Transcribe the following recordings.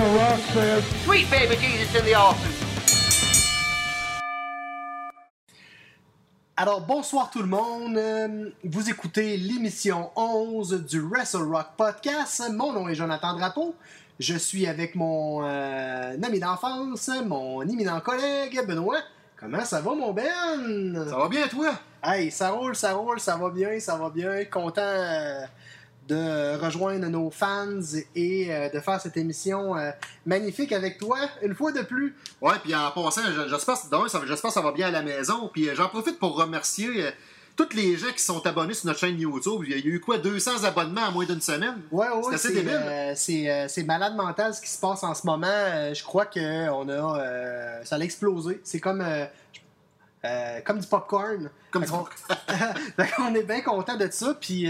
Sweet baby Jesus in the offing. Alors, bonsoir tout le monde. Euh, Vous écoutez l'émission 11 du Wrestle Rock Podcast. Mon nom est Jonathan Drapeau. Je suis avec mon euh, ami d'enfance, mon éminent collègue Benoît. Comment ça va, mon Ben? Ça va bien, toi? Hey, ça roule, ça roule, ça va bien, ça va bien. Content euh, de rejoindre nos fans et euh, de faire cette émission euh, magnifique avec toi, une fois de plus. Ouais, puis en passant, j'espère que ça va bien à la maison. Puis euh, j'en profite pour remercier euh, tous les gens qui sont abonnés sur notre chaîne YouTube. Il y a eu quoi, 200 abonnements en moins d'une semaine? Ouais, ouais, C'est assez c'est débile. euh, c'est, euh, malade mental ce qui se passe en ce moment. Euh, je crois que on a, euh, ça a explosé. C'est comme, euh, euh, comme du popcorn. Comme fait qu'on est bien content de ça. Puis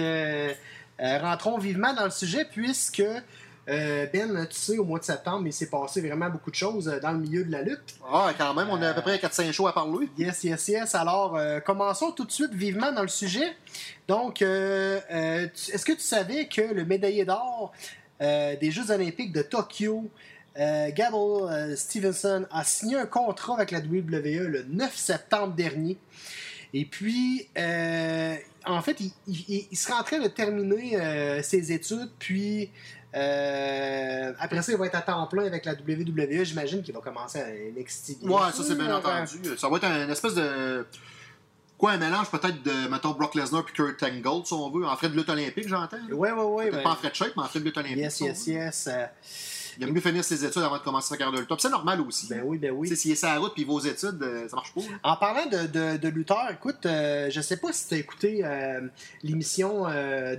euh, rentrons vivement dans le sujet puisque euh, Ben, tu sais, au mois de septembre, il s'est passé vraiment beaucoup de choses euh, dans le milieu de la lutte. Ah, quand même, on a à peu près 4-5 shows à parler. Yes, yes, yes. Alors, euh, commençons tout de suite vivement dans le sujet. Donc, est-ce que tu savais que le médaillé d'or des Jeux olympiques de Tokyo, Gable Stevenson, a signé un contrat avec la WWE le 9 septembre dernier? Et puis, euh, en fait, il, il- il serait en train de terminer euh, ses études, puis euh, après ça, il va être à temps plein avec la WWE. J'imagine qu'il va commencer à NXT. Ouais, ça c'est bien entendu. Ça va être un espèce de. Quoi, un mélange peut-être de, mettons, Brock Lesnar puis Kurt Angle, si on veut, en frais de lutte olympique, j'entends. Ouais, ouais, ouais. Peut-être ben- pas en frais de shape, mais en frais de lutte olympique. Yes, si yes, yes. Il aime mieux finir ses études avant de commencer sa carrière de. Puis C'est normal aussi. ben oui, ben oui. S'il est sur la route puis aux études, euh, ça marche pas. là. En parlant de, de, de lutteur, écoute, euh, je sais pas si tu as écouté euh, l'émission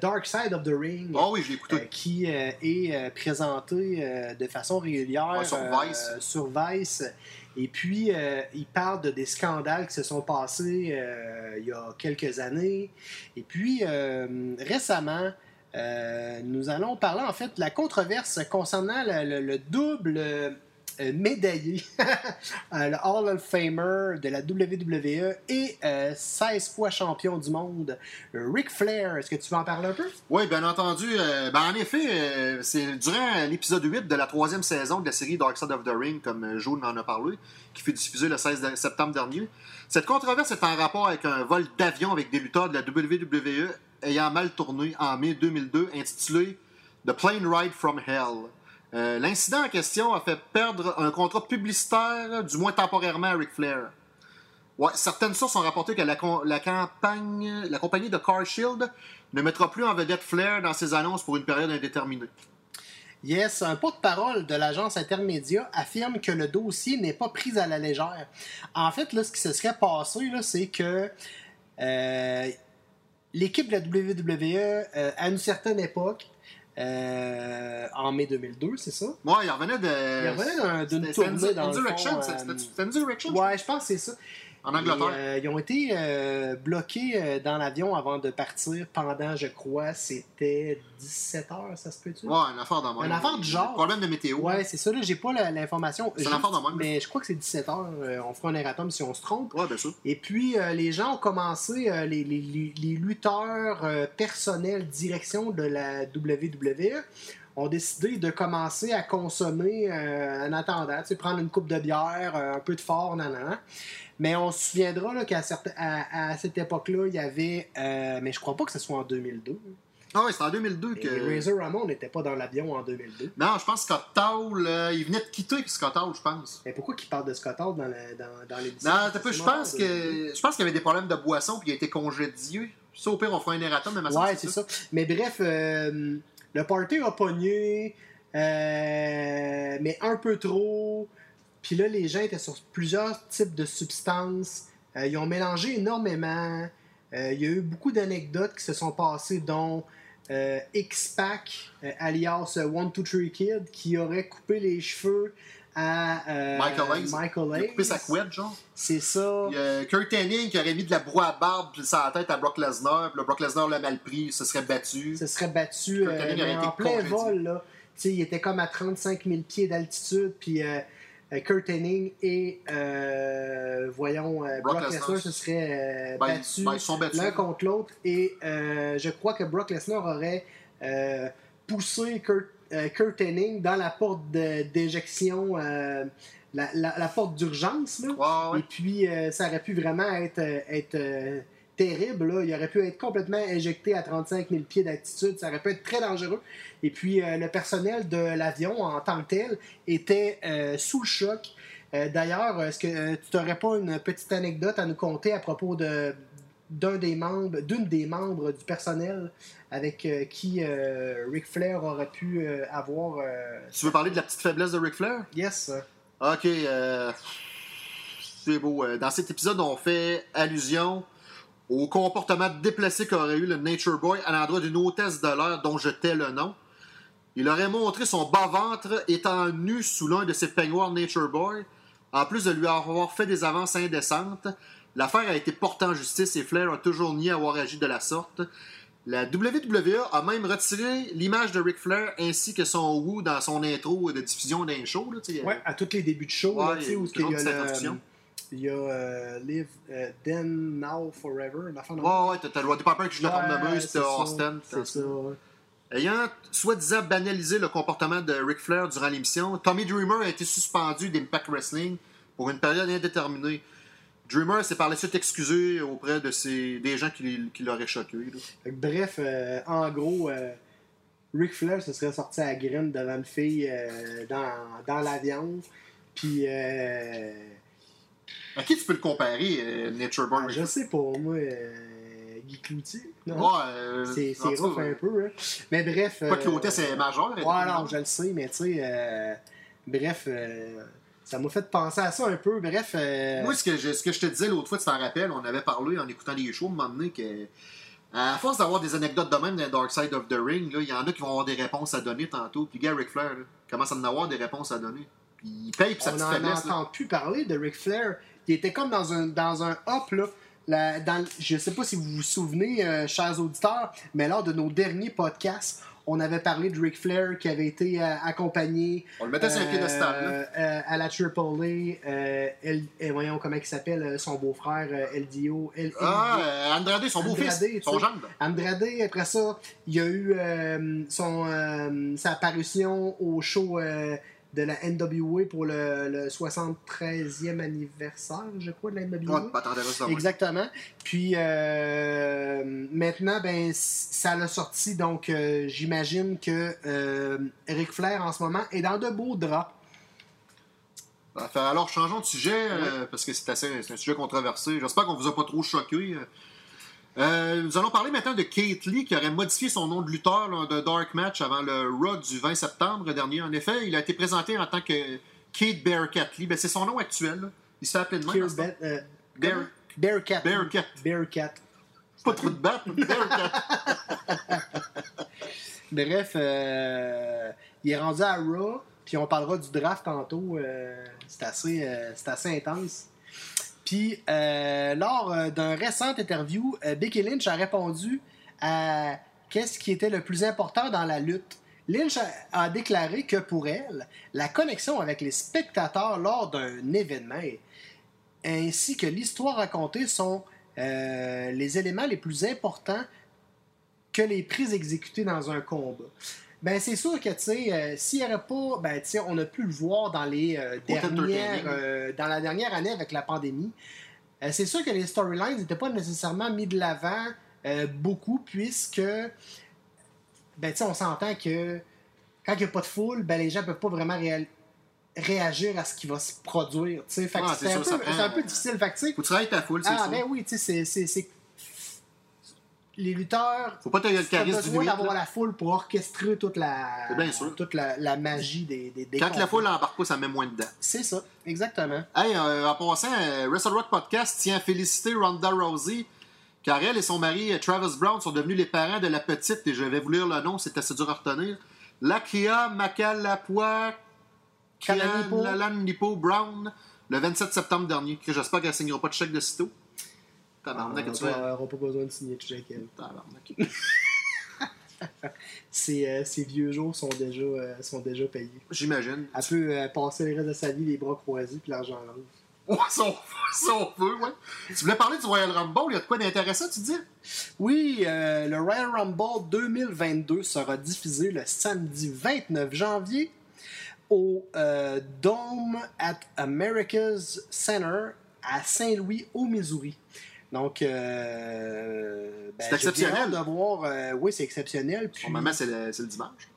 Dark Side of the Ring. Ah oui, je l'ai écouté. qui est présentée de façon régulière Ouais, sur Vice. sur Vice. Et puis, euh, il parle de des scandales qui se sont passés euh, il y a quelques années. Et puis, euh, récemment, euh, nous allons parler en fait de la controverse concernant le, le- le double euh, médaillé, euh, le Hall of Famer de la WWE et euh, 16 fois champion du monde, Ric Flair. Est-ce que tu veux en parler un peu? Oui, bien entendu. euh, ben, en effet, c'est durant l'épisode 8 de la troisième saison de la série Dark Side of the Ring, comme Joe en a parlé, qui fut diffusée le 16 de- septembre dernier. Cette controverse est en rapport avec un vol d'avion avec des lutteurs de la WWE ayant mal tourné en mai 2002, intitulé The Plane Ride from Hell. Euh, L'incident en question a fait perdre un contrat publicitaire, du moins temporairement, à Ric Flair. Certaines sources ont rapporté que la, campagne, la compagnie de Car Shield ne mettra plus en vedette Flair dans ses annonces pour une période indéterminée. Yes, un porte-parole de l'agence Intermédia affirme que le dossier n'est pas pris à la légère. En fait, ce qui se serait passé, c'est que euh, l'équipe de la WWE, euh, à une certaine époque, euh, en mai 2002, c'est ça? Ouais, il revenait de. Il revenait d'un- d'une tournée dans le fond, c'était- euh, c'était- Indirection, Ouais, je pense que c'est ça. En Angleterre? Et, euh, ils ont été euh, bloqués euh, dans l'avion avant de partir pendant, je crois, c'était 17 heures, ça se peut-tu? Ouais, une affaire de même. Une affaire du genre. Problème de météo. Ouais, c'est ça, là, j'ai pas l'information. C'est Juste, l'affaire de même. Mais je crois que c'est 17 heures. on fera un erratum si on se trompe. Ouais, bien sûr. Et puis, euh, les gens ont commencé, les, les- lutteurs personnels direction de la WWE ont décidé de commencer à consommer euh, en attendant, tu sais, prendre une coupe de bière, euh, un peu de fort, nanana. Mais on se souviendra là, qu'à certain- à, à cette époque-là, il y avait, euh, mais je crois pas que ce soit en 2002. Ah ouais, c'était en 2002 Et que. Razor Ramon n'était pas dans l'avion en 2002. Non, je pense que Scott Hall, euh, il venait de quitter Scott Hall, je pense. Mais pourquoi qu'il parle de Scott Hall dans, la- dans, dans l'émission? Non, t'as je C'est pense mental, que. Je pense qu'il y avait des problèmes de boisson puis il a été congédié. Ça, au pire, on fera un erratum, mais ma Ouais, c'est ça. Mais bref, euh, le party a pogné, euh, mais un peu trop. Puis là, les gens étaient sur plusieurs types de substances. Euh, ils ont mélangé énormément. Euh, il y a eu beaucoup d'anecdotes qui se sont passées, dont X-Pac, alias One Two Three Kid, qui aurait coupé les cheveux à euh, Michael Hayes. Michael Il a coupé sa couette, genre. C'est ça. Il y a Kurt Hennig qui aurait mis de la broie à barbe sur la tête à Brock Lesnar. Puis là, Brock Lesnar l'a mal pris, se serait battu. se serait battu Kurt euh, mais aurait été en plein vol. Là. Il était comme à 35 000 pieds d'altitude. Puis euh, euh, Kurt Hennig et, voyons, Brock Brock Lesnar. Se seraient Ben, battus ben, battus. l'un contre l'autre. Et je crois que Brock Lesnar aurait poussé Kurt, euh, Kurt Hennig dans la porte d'éjection, euh, la, la- la porte d'urgence. Ouais. Et puis, euh, ça aurait pu vraiment être, être terrible. Là. Il aurait pu être complètement éjecté à 35 000 pieds d'altitude. Ça aurait pu être très dangereux. Et puis, le personnel de l'avion en tant que tel était sous le choc. D'ailleurs, est-ce que tu n'aurais pas une petite anecdote à nous conter à propos de d'un des membres, d'une des membres du personnel avec euh, qui euh, Ric Flair aurait pu euh, avoir. Tu veux parler de la petite faiblesse de Ric Flair? yes. Ok, c'est beau. Dans cet épisode, on fait allusion au comportement déplacé qu'aurait eu le Nature Boy à l'endroit d'une hôtesse de l'air dont je tais le nom. Il aurait montré son bas-ventre étant nu sous l'un de ses peignoirs Nature Boy, en plus de lui avoir fait des avances indécentes. L'affaire a été portée en justice et Flair a toujours nié avoir agi de la sorte. La WWE a même retiré l'image de Ric Flair ainsi que son Woo dans son intro de diffusion d'un show. Ouais, à tous les débuts de show, Ouais, là, tu sais, il y a où il y toujours a une petite introduction. le, il y a euh, Live euh, Then Now Forever, la fin de Ouais, ouais, t'as le Piper qui joue la t'as ça, Austin. C'est ça. ouais. Ayant soi-disant banalisé le comportement de Ric Flair durant l'émission, Tommy Dreamer a été suspendu d'Impact Wrestling pour une période indéterminée. Dreamer s'est par la suite excusé auprès de ses, des gens qui, qui l'auraient choqué. là. Bref, euh, en gros, euh, Ric Flair se serait sorti à la graine devant une fille euh, dans, dans l'avion. Puis, euh, À qui tu peux le comparer, euh, Nature ah, je sais pas, moi, Guy Cloutier. non? Ouais, c'est rough un peu. Hein. Mais bref. Pas que l'hôtesse est majeure. Ouais, non, je le sais, mais tu sais, bref, ça m'a fait penser à ça un peu. Bref, euh, Moi, ce que, je, ce que je te disais l'autre fois, tu t'en rappelles, on avait parlé en écoutant les shows, un moment donné, que à force d'avoir des anecdotes de même dans Dark Side of the Ring, il y en a qui vont avoir des réponses à donner tantôt. Puis, gars, Ric Flair, là, commence à en avoir des réponses à donner. Puis, il paye pour sa on petite n'en faiblesse. là. entend plus parler de Ric Flair. Il était comme dans un, dans un hop, là. La- dans, je ne sais pas si vous vous souvenez, euh, chers auditeurs, mais lors de nos derniers podcasts, on avait parlé de Ric Flair qui avait été euh, accompagné On le mettait sur un euh, piédestal. euh, à la Triple A. euh, voyons comment il s'appelle, son beau-frère, euh, LDO. L- Ah, Andrade, son beau-fils, son gendre. Andrade, après ça, il y a eu son, sa apparition au show de la NWA pour le, le 73e anniversaire, je crois, de la NWA. Ouais. Exactement. Puis euh, maintenant, ben, ça l'a sorti, donc euh, j'imagine que euh, Ric Flair en ce moment est dans de beaux draps. Alors, changeons de sujet, euh, parce que c'est assez- c'est un sujet controversé. J'espère qu'on vous a pas trop choqué. Euh, nous allons parler maintenant de Kate Lee, qui aurait modifié son nom de lutteur lors d'un Dark Match avant le Raw du 20 septembre dernier. En effet, il a été présenté en tant que Kate Bearcat Lee. Ben, c'est son nom actuel. là. Il se fait appeler de même. Temps. Bet- euh, Bear-? Bearcat. Bearcat. Bearcat. Pas trop de batte. Bearcat. Bref, euh, il est rendu à Raw, puis on parlera du draft tantôt. euh, c'est assez, c'est assez intense. Puis, euh, lors euh, d'un récent interview, euh, Becky Lynch a répondu à qu'est-ce qui était le plus important dans la lutte. Lynch a, a déclaré que pour elle, la connexion avec les spectateurs lors d'un événement ainsi que l'histoire racontée sont les éléments les plus importants que les prises exécutées dans un combat. Ben, c'est sûr que, tu sais, euh, s'il n'y aurait pas, ben, tu sais, on a pu le voir dans les euh, dernières, euh, dans la dernière année avec la pandémie. C'est sûr que les storylines n'étaient pas nécessairement mis de l'avant beaucoup, puisque, ben, tu sais, on s'entend que quand il n'y a pas de foule, ben, les gens ne peuvent pas vraiment réagir à ce qui va se produire, tu sais. Ouais, c'est un, un peu difficile. Fait que, tu sais, Faut travailler ta foule, c'est ah, ça. ben oui, tu sais, c'est. Les lutteurs. Faut pas le charisme besoin d'avoir la foule pour orchestrer toute la, C'est bien sûr. toute la, la magie des, des, des Quand la foule embarque pas, ça met moins dedans. C'est ça, exactement. Hey, euh, en passant, euh, Wrestle Rock Podcast tient à féliciter Ronda Rousey car elle et son mari euh, Travis Brown sont devenus les parents de la petite, et je vais vous lire le nom, c'est assez dur à retenir. Lakia Makalapua Kalanipo. Brown, le 27 septembre dernier. J'espère qu'elle ne signera pas de chèque de sitôt. On Tabarnak, que tu n'aura pas besoin de signer de chèque. elle. Tabarnak. Ses, euh, ses vieux jours sont déjà, euh, sont déjà payés. J'imagine. Elle peut euh, passer le reste de sa vie les bras croisés puis l'argent rentre. Ouais, si on, si on veut, ouais. Tu voulais parler du Royal Rumble, il y a de quoi d'intéressant, tu dis? Oui, euh, le Royal Rumble 2022 sera diffusé le samedi 29 janvier au euh, Dome at America's Center à Saint-Louis, au Missouri. Donc, euh, ben, C'est exceptionnel. de voir. euh, oui, c'est exceptionnel. Puis, c'est le, c'est le dimanche.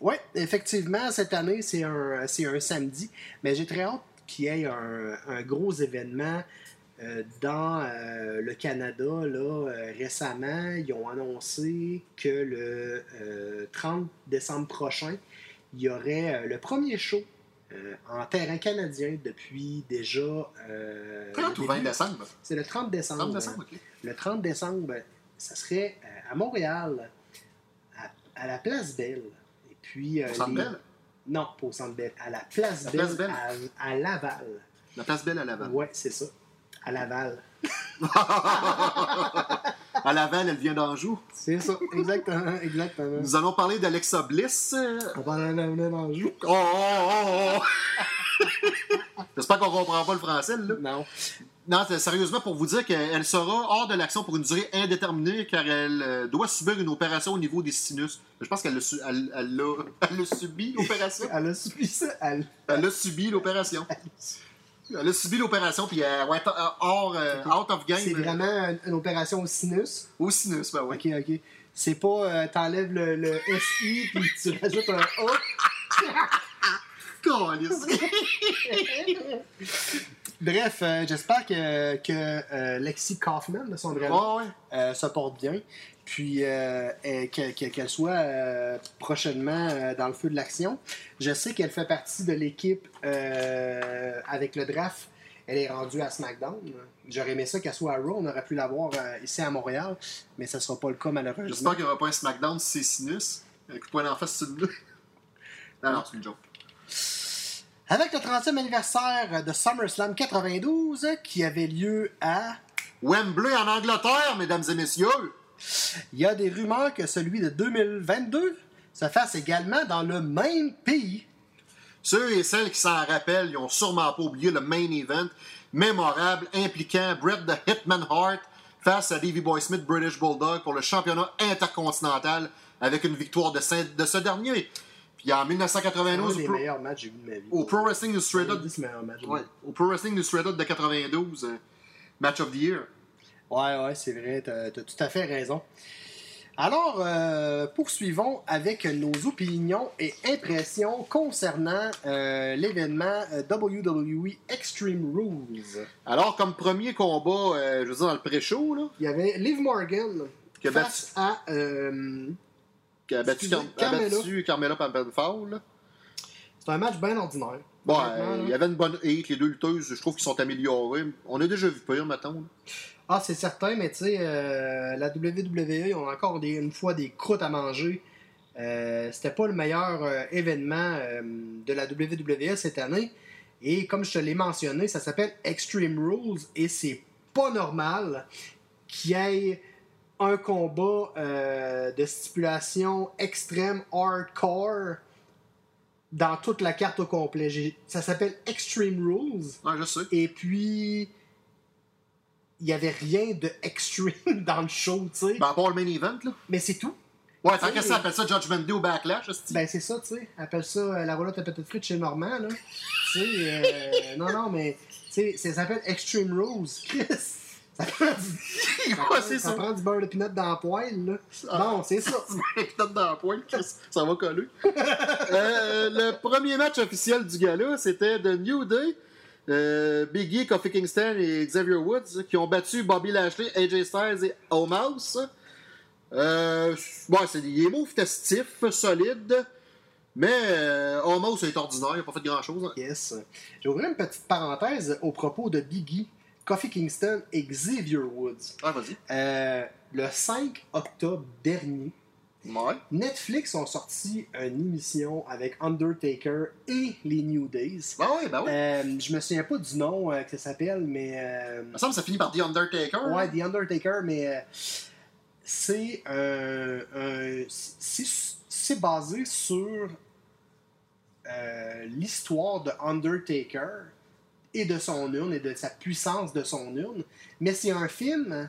oui, effectivement, cette année, c'est un, c'est un samedi. Mais j'ai très hâte qu'il y ait un, un gros événement euh, dans euh, le Canada. Là, récemment, ils ont annoncé que le euh, 30 décembre prochain, il y aurait le premier show euh, en terrain canadien depuis déjà. euh, 30 le ou 20 début. décembre? C'est le 30 décembre. 30 décembre, ok. Le 30 décembre, ça serait euh, à Montréal, à, à la Place Belle. Et puis, euh, Au Centre les- Bell? Non, pas au Centre Belle, à la Place La Belle, Place Belle. À, à Laval. La place Belle à Laval. Ouais, c'est ça. À Laval. à Laval, elle vient d'Anjou. C'est ça, exactement, exactement. Nous allons parler d'Alexa Bliss. On va en amener dans le jour. Oh, oh, oh, oh. J'espère qu'on comprend pas le français, là. Non. Non, c'est- sérieusement, pour vous dire qu'elle sera hors de l'action pour une durée indéterminée car elle euh, doit subir une opération au niveau des sinus. Je pense qu'elle l'a su- elle- elle l'a- elle l'a subi, l'opération. Elle a subi ça. Elle... Elle a subi l'opération. Elle a subi l'opération, puis elle va être euh, hors, euh, out of game. C'est euh, vraiment une, opération au sinus? Au sinus, ben oui. Ok, ok. C'est pas euh, t'enlèves le, le SI puis tu rajoutes un A? Câlisse. Bref, euh, j'espère que, que euh, Lexi Kaufman, de son vrai nom, Ouais, ouais. euh, se porte bien. Puis qu'elle soit prochainement dans le feu de l'action. Je sais qu'elle fait partie de l'équipe avec le draft. Elle est rendue à SmackDown. J'aurais aimé ça qu'elle soit à Raw. On aurait pu la voir euh, ici à Montréal, mais ça ne sera pas le cas malheureusement. J'espère qu'il n'y aura pas un SmackDown c'est sinus. Écoute-toi d'en face, c'est Non, non, c'est une joke. Avec le 30e anniversaire de SummerSlam 92 qui avait lieu à Wembley en Angleterre, mesdames et messieurs. Il y a des rumeurs que celui de 2022 se fasse également dans le même pays. Ceux et celles qui s'en rappellent, ils ont sûrement pas oublié le main event mémorable impliquant Bret the Hitman Hart face à Davey Boy Smith British Bulldog pour le championnat intercontinental avec une victoire de, ce- de ce dernier. Puis en C'est un 1992, des au Pro, meilleurs matchs que j'ai vu de ma vie. au Pro Wrestling Illustrated, ouais, au Pro Wrestling Illustrated de 92, euh, Match of the Year. Ouais, ouais, c'est vrai, t'as as tout à fait raison. Alors, euh, poursuivons avec nos opinions et impressions concernant euh, l'événement WWE Extreme Rules. Alors, comme premier combat, euh, je veux dire, dans le pré-show, là, Il y avait Liv Morgan face à... qui a battu, Car- a Carmella. battu Pampenfall, c'est un match bien ordinaire. Bon, il y avait une bonne hate, les deux lutteuses, je trouve qu'ils sont améliorés. On a déjà vu pire, mettons. Ah, c'est certain, mais tu sais, euh, la WWE, ils ont encore des, une fois des croûtes à manger. Euh, C'était pas le meilleur euh, événement de la WWE cette année. Et comme je te l'ai mentionné, ça s'appelle Extreme Rules et c'est pas normal qu'il y ait un combat euh, de stipulation extrême hardcore dans toute la carte au complet. Ça s'appelle Extreme Rules. Ouais, je sais. Et puis, il n'y avait rien de extreme dans le show, tu sais. Ben, à part le main event, là. Mais c'est tout. Ouais, tant que ça appelle ça Judgment Day au Backlash, hostie. Ben, c'est ça, tu sais. Appelle ça euh, la roulotte à petite frite chez Normand, là. tu sais, euh, non, non, mais, tu sais, ça s'appelle Extreme Rules. Chris! Ça prend du, Ouais, ça ça. prend du beurre de pinot dans la poêle, là. Ah. Bon, c'est ça. Peut-être dans la Chris, ça va coller. Euh, le premier match officiel du gala, c'était The New Day. Euh, Big E, Kofi Kingston et Xavier Woods qui ont battu Bobby Lashley, AJ Styles et Omos. Euh, bon, c'est des mots festifs, solides, mais euh, Omos est ordinaire, il n'a pas fait grand-chose. hein. Yes. J'ai ouvert une petite parenthèse au propos de Biggie. Kofi Kingston et Xavier Woods. Ah, vas-y. Euh, le 5 octobre dernier, Ouais. Netflix ont sorti une émission avec Undertaker et les New Days. Ben oui, ben oui. Euh, je me souviens pas du nom euh, que ça s'appelle, mais. Il me semble que ça finit par The Undertaker. Ouais, The Undertaker, mais c'est c'est basé sur l'histoire de Undertaker et de son urne et de sa puissance de son urne. Mais c'est un film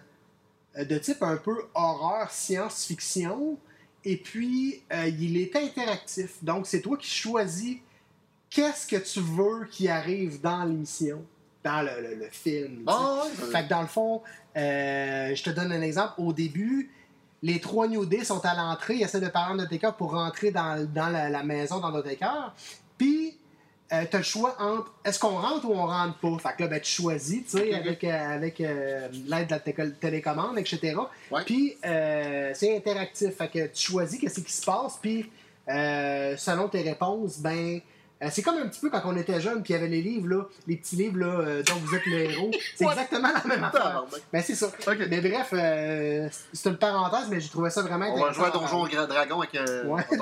euh, de type un peu horreur, science-fiction. Et puis, euh, il est interactif. Donc, c'est toi qui choisis qu'est-ce que tu veux qui arrive dans l'émission, dans le, le- le film. Ah. Fait que dans le fond, euh, je te donne un exemple. Au début, les trois New Day sont à l'entrée, ils essaient de parler à Undertaker pour rentrer dans, dans la, la maison d'Undertaker. Puis, euh, t'as le choix entre est-ce qu'on rentre ou on rentre pas? Fait que là, ben, tu choisis, tu sais, Ok. avec, euh, avec euh, l'aide de la té- télécommande, etc. Ouais. Puis, euh, c'est interactif. Fait que tu choisis qu'est-ce qui se passe, puis euh, selon tes réponses, ben. c'est comme un petit peu quand on était jeune, puis il y avait les livres, là, les petits livres là, dont vous êtes le héros. C'est exactement la même affaire. Ben, c'est ça. Mais bref, euh, c'est une parenthèse, mais j'ai trouvé ça vraiment On va intéressant. jouer à Donjon Dragon avec Ouais,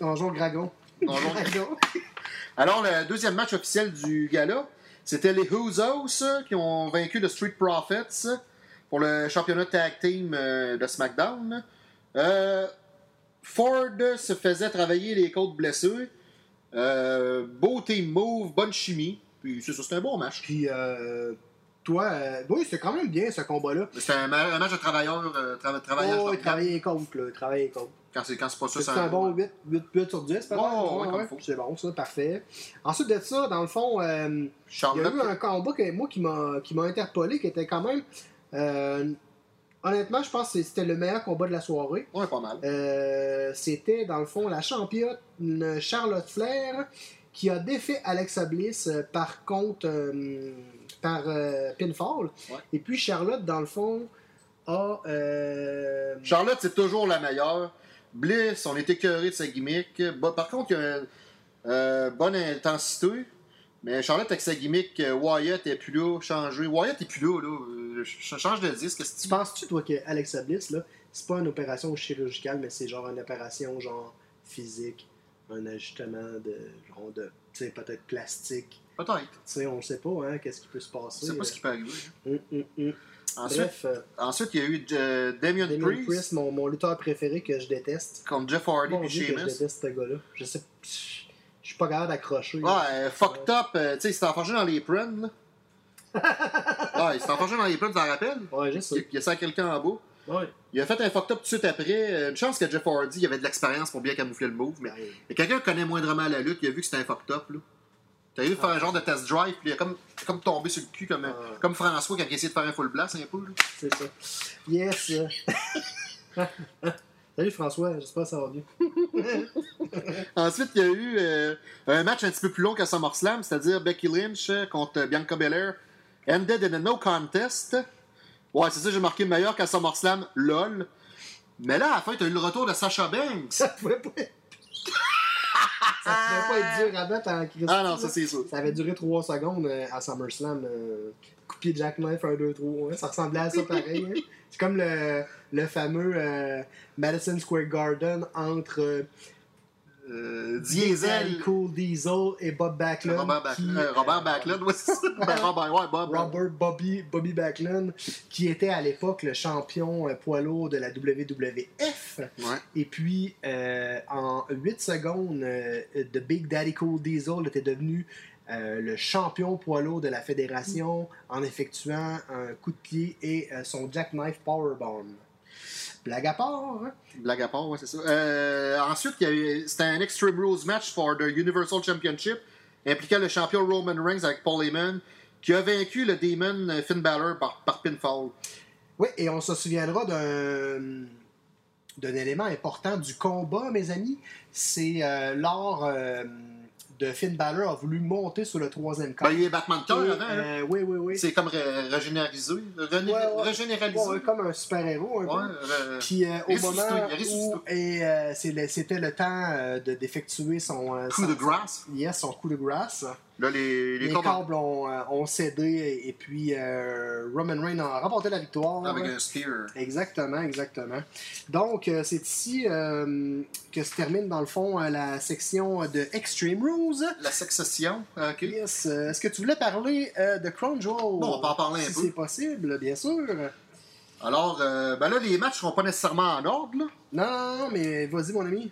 Donjon Dragon. Donjon Dragon. Alors, le deuxième match officiel du gala, c'était les Usos euh, qui ont vaincu le Street Profits pour le championnat tag team euh, de SmackDown. Euh, Ford se faisait travailler les côtes blessées. Euh, beau team move, bonne chimie. Puis c'est ça, c'était un bon match. Toi, euh, oui, c'était quand même bien ce combat-là. C'était un, ma- un match de travailleurs, euh, trava- travaillage Oh, les côtes, là. les côtes. Quand c'est quand c'est pas ça, C'est un bon 8, 8, 8 sur 10, peut-être? Ouais, ouais, comme faut. C'est bon, ça, parfait. Ensuite de ça, dans le fond, euh, il y a eu un combat que, moi qui m'a qui m'a interpellé, qui était quand même. euh, honnêtement, je pense que c'était le meilleur combat de la soirée. Ouais, pas mal. Euh, c'était dans le fond la championne Charlotte Flair qui a défait Alexa Bliss euh, par contre par euh, pinfall. Ouais. Et puis Charlotte dans le fond a euh, Charlotte, c'est toujours la meilleure. Bliss, on est écœuré de sa gimmick. Bon, par contre, il y a une euh, bonne intensité. Mais Charlotte, avec sa gimmick, Wyatt est plus là, changé. Wyatt est plus là, là. Je change de disque. tu tu penses-tu toi que Alexa Bliss là, c'est pas une opération chirurgicale mais c'est genre une opération genre physique, un ajustement de genre de tu sais peut-être plastique? Peut-être. Tu sais, on sait pas hein, qu'est-ce qui peut se passer. Je sais pas ce qui peut arriver. Hum, hum, hum. Ensuite, Bref, euh, ensuite, il y a eu euh, Damien, Damien Priest, Priest, mon, mon lutteur préféré que je déteste. contre Jeff Hardy et que je Sheamus. déteste ce gars-là. Je sais. Je suis pas capable d'accrocher. Ouais, euh, fucked up. euh, tu sais, il s'est enfargé dans les prunes, là. ouais, il s'est enfargé dans les prunes, tu t'en rappelles? Ouais, je Il, sais. il a ça quelqu'un en bas. Ouais. Il a fait un fucked up tout de suite après. Euh, Une chance que Jeff Hardy il avait de l'expérience pour bien camoufler le move. Mais Ouais. quelqu'un connaît moindrement la lutte, il a vu que c'était un fucked up. là. T'as vu faire un genre de test drive, puis il a comme, comme tombé sur le cul, comme, Ah. comme François quand il a essayé de faire un full blast un peu. là. C'est ça. Yes. Salut François, j'espère que ça va bien. Ensuite, il y a eu euh, un match un petit peu plus long qu'à SummerSlam, c'est-à-dire Becky Lynch euh, contre Bianca Belair. Ended in a no contest. Ouais, c'est ça, j'ai marqué meilleur qu'à SummerSlam, lol. Mais là, à la fin, t'as eu le retour de Sasha Banks. Ça pouvait pas. Ça pouvait pas être dur à battre en Christ. Ah non, ça c'est sûr. Ça avait duré 3 secondes euh, à SummerSlam. Euh, coup de pied de Jackknife, 1, 2, 3. Ça ressemblait à ça pareil. hein. C'est comme le, le fameux euh, Madison Square Garden entre euh, Euh, Daddy Diesel. Cool Diesel et Bob Backlund. Robert qui, Backlund. euh, Robert Backlund, ouais, c'est ça. Ben, Robert, ouais, Bob. Robert Bobby, Bobby Backlund, qui était à l'époque le champion euh, poids lourd de la WWF. Ouais. Et puis, euh, en 8 secondes, euh, The Big Daddy Cool Diesel était devenu euh, le champion poids lourd de la fédération en effectuant un coup de pied et euh, son jackknife powerbomb. Blague à part, hein? Blague à part, ouais, c'est ça. Euh, ensuite, c'était un Extreme Rules match for the Universal Championship impliquant le champion Roman Reigns avec Paul Heyman qui a vaincu le Demon euh, Finn Balor par, par pinfall. Oui, et on se souviendra d'un d'un élément important du combat, mes amis. C'est euh, lors euh, de Finn Balor a voulu monter sur le troisième camp. Ben, il a Batman Et, Cœur avant. hein? euh, oui, oui, oui. C'est comme ré- régénéralisé. René- Ouais. Régénéralisé. Ouais, comme un super-héros, un peu. Ouais, euh, Puis euh, au moment est où et, euh, c'était le temps euh, de d'effectuer son, euh, coup son- de grâce. Yes, son coup de grâce. Là, les, les Les cordes câbles ont, euh, ont cédé et, puis euh, Roman Reigns a remporté la victoire. avec un spear. Exactement, exactement. Donc, euh, c'est ici euh, que se termine, dans le fond, la section de Extreme Rules. La succession, ok. Yes. Est-ce que tu voulais parler euh, de Crown Jewel? Bon, on va en parler un si peu. c'est possible, bien sûr. Alors, ben là, les matchs seront pas nécessairement en ordre, là. Non, non, non, mais vas-y, mon ami.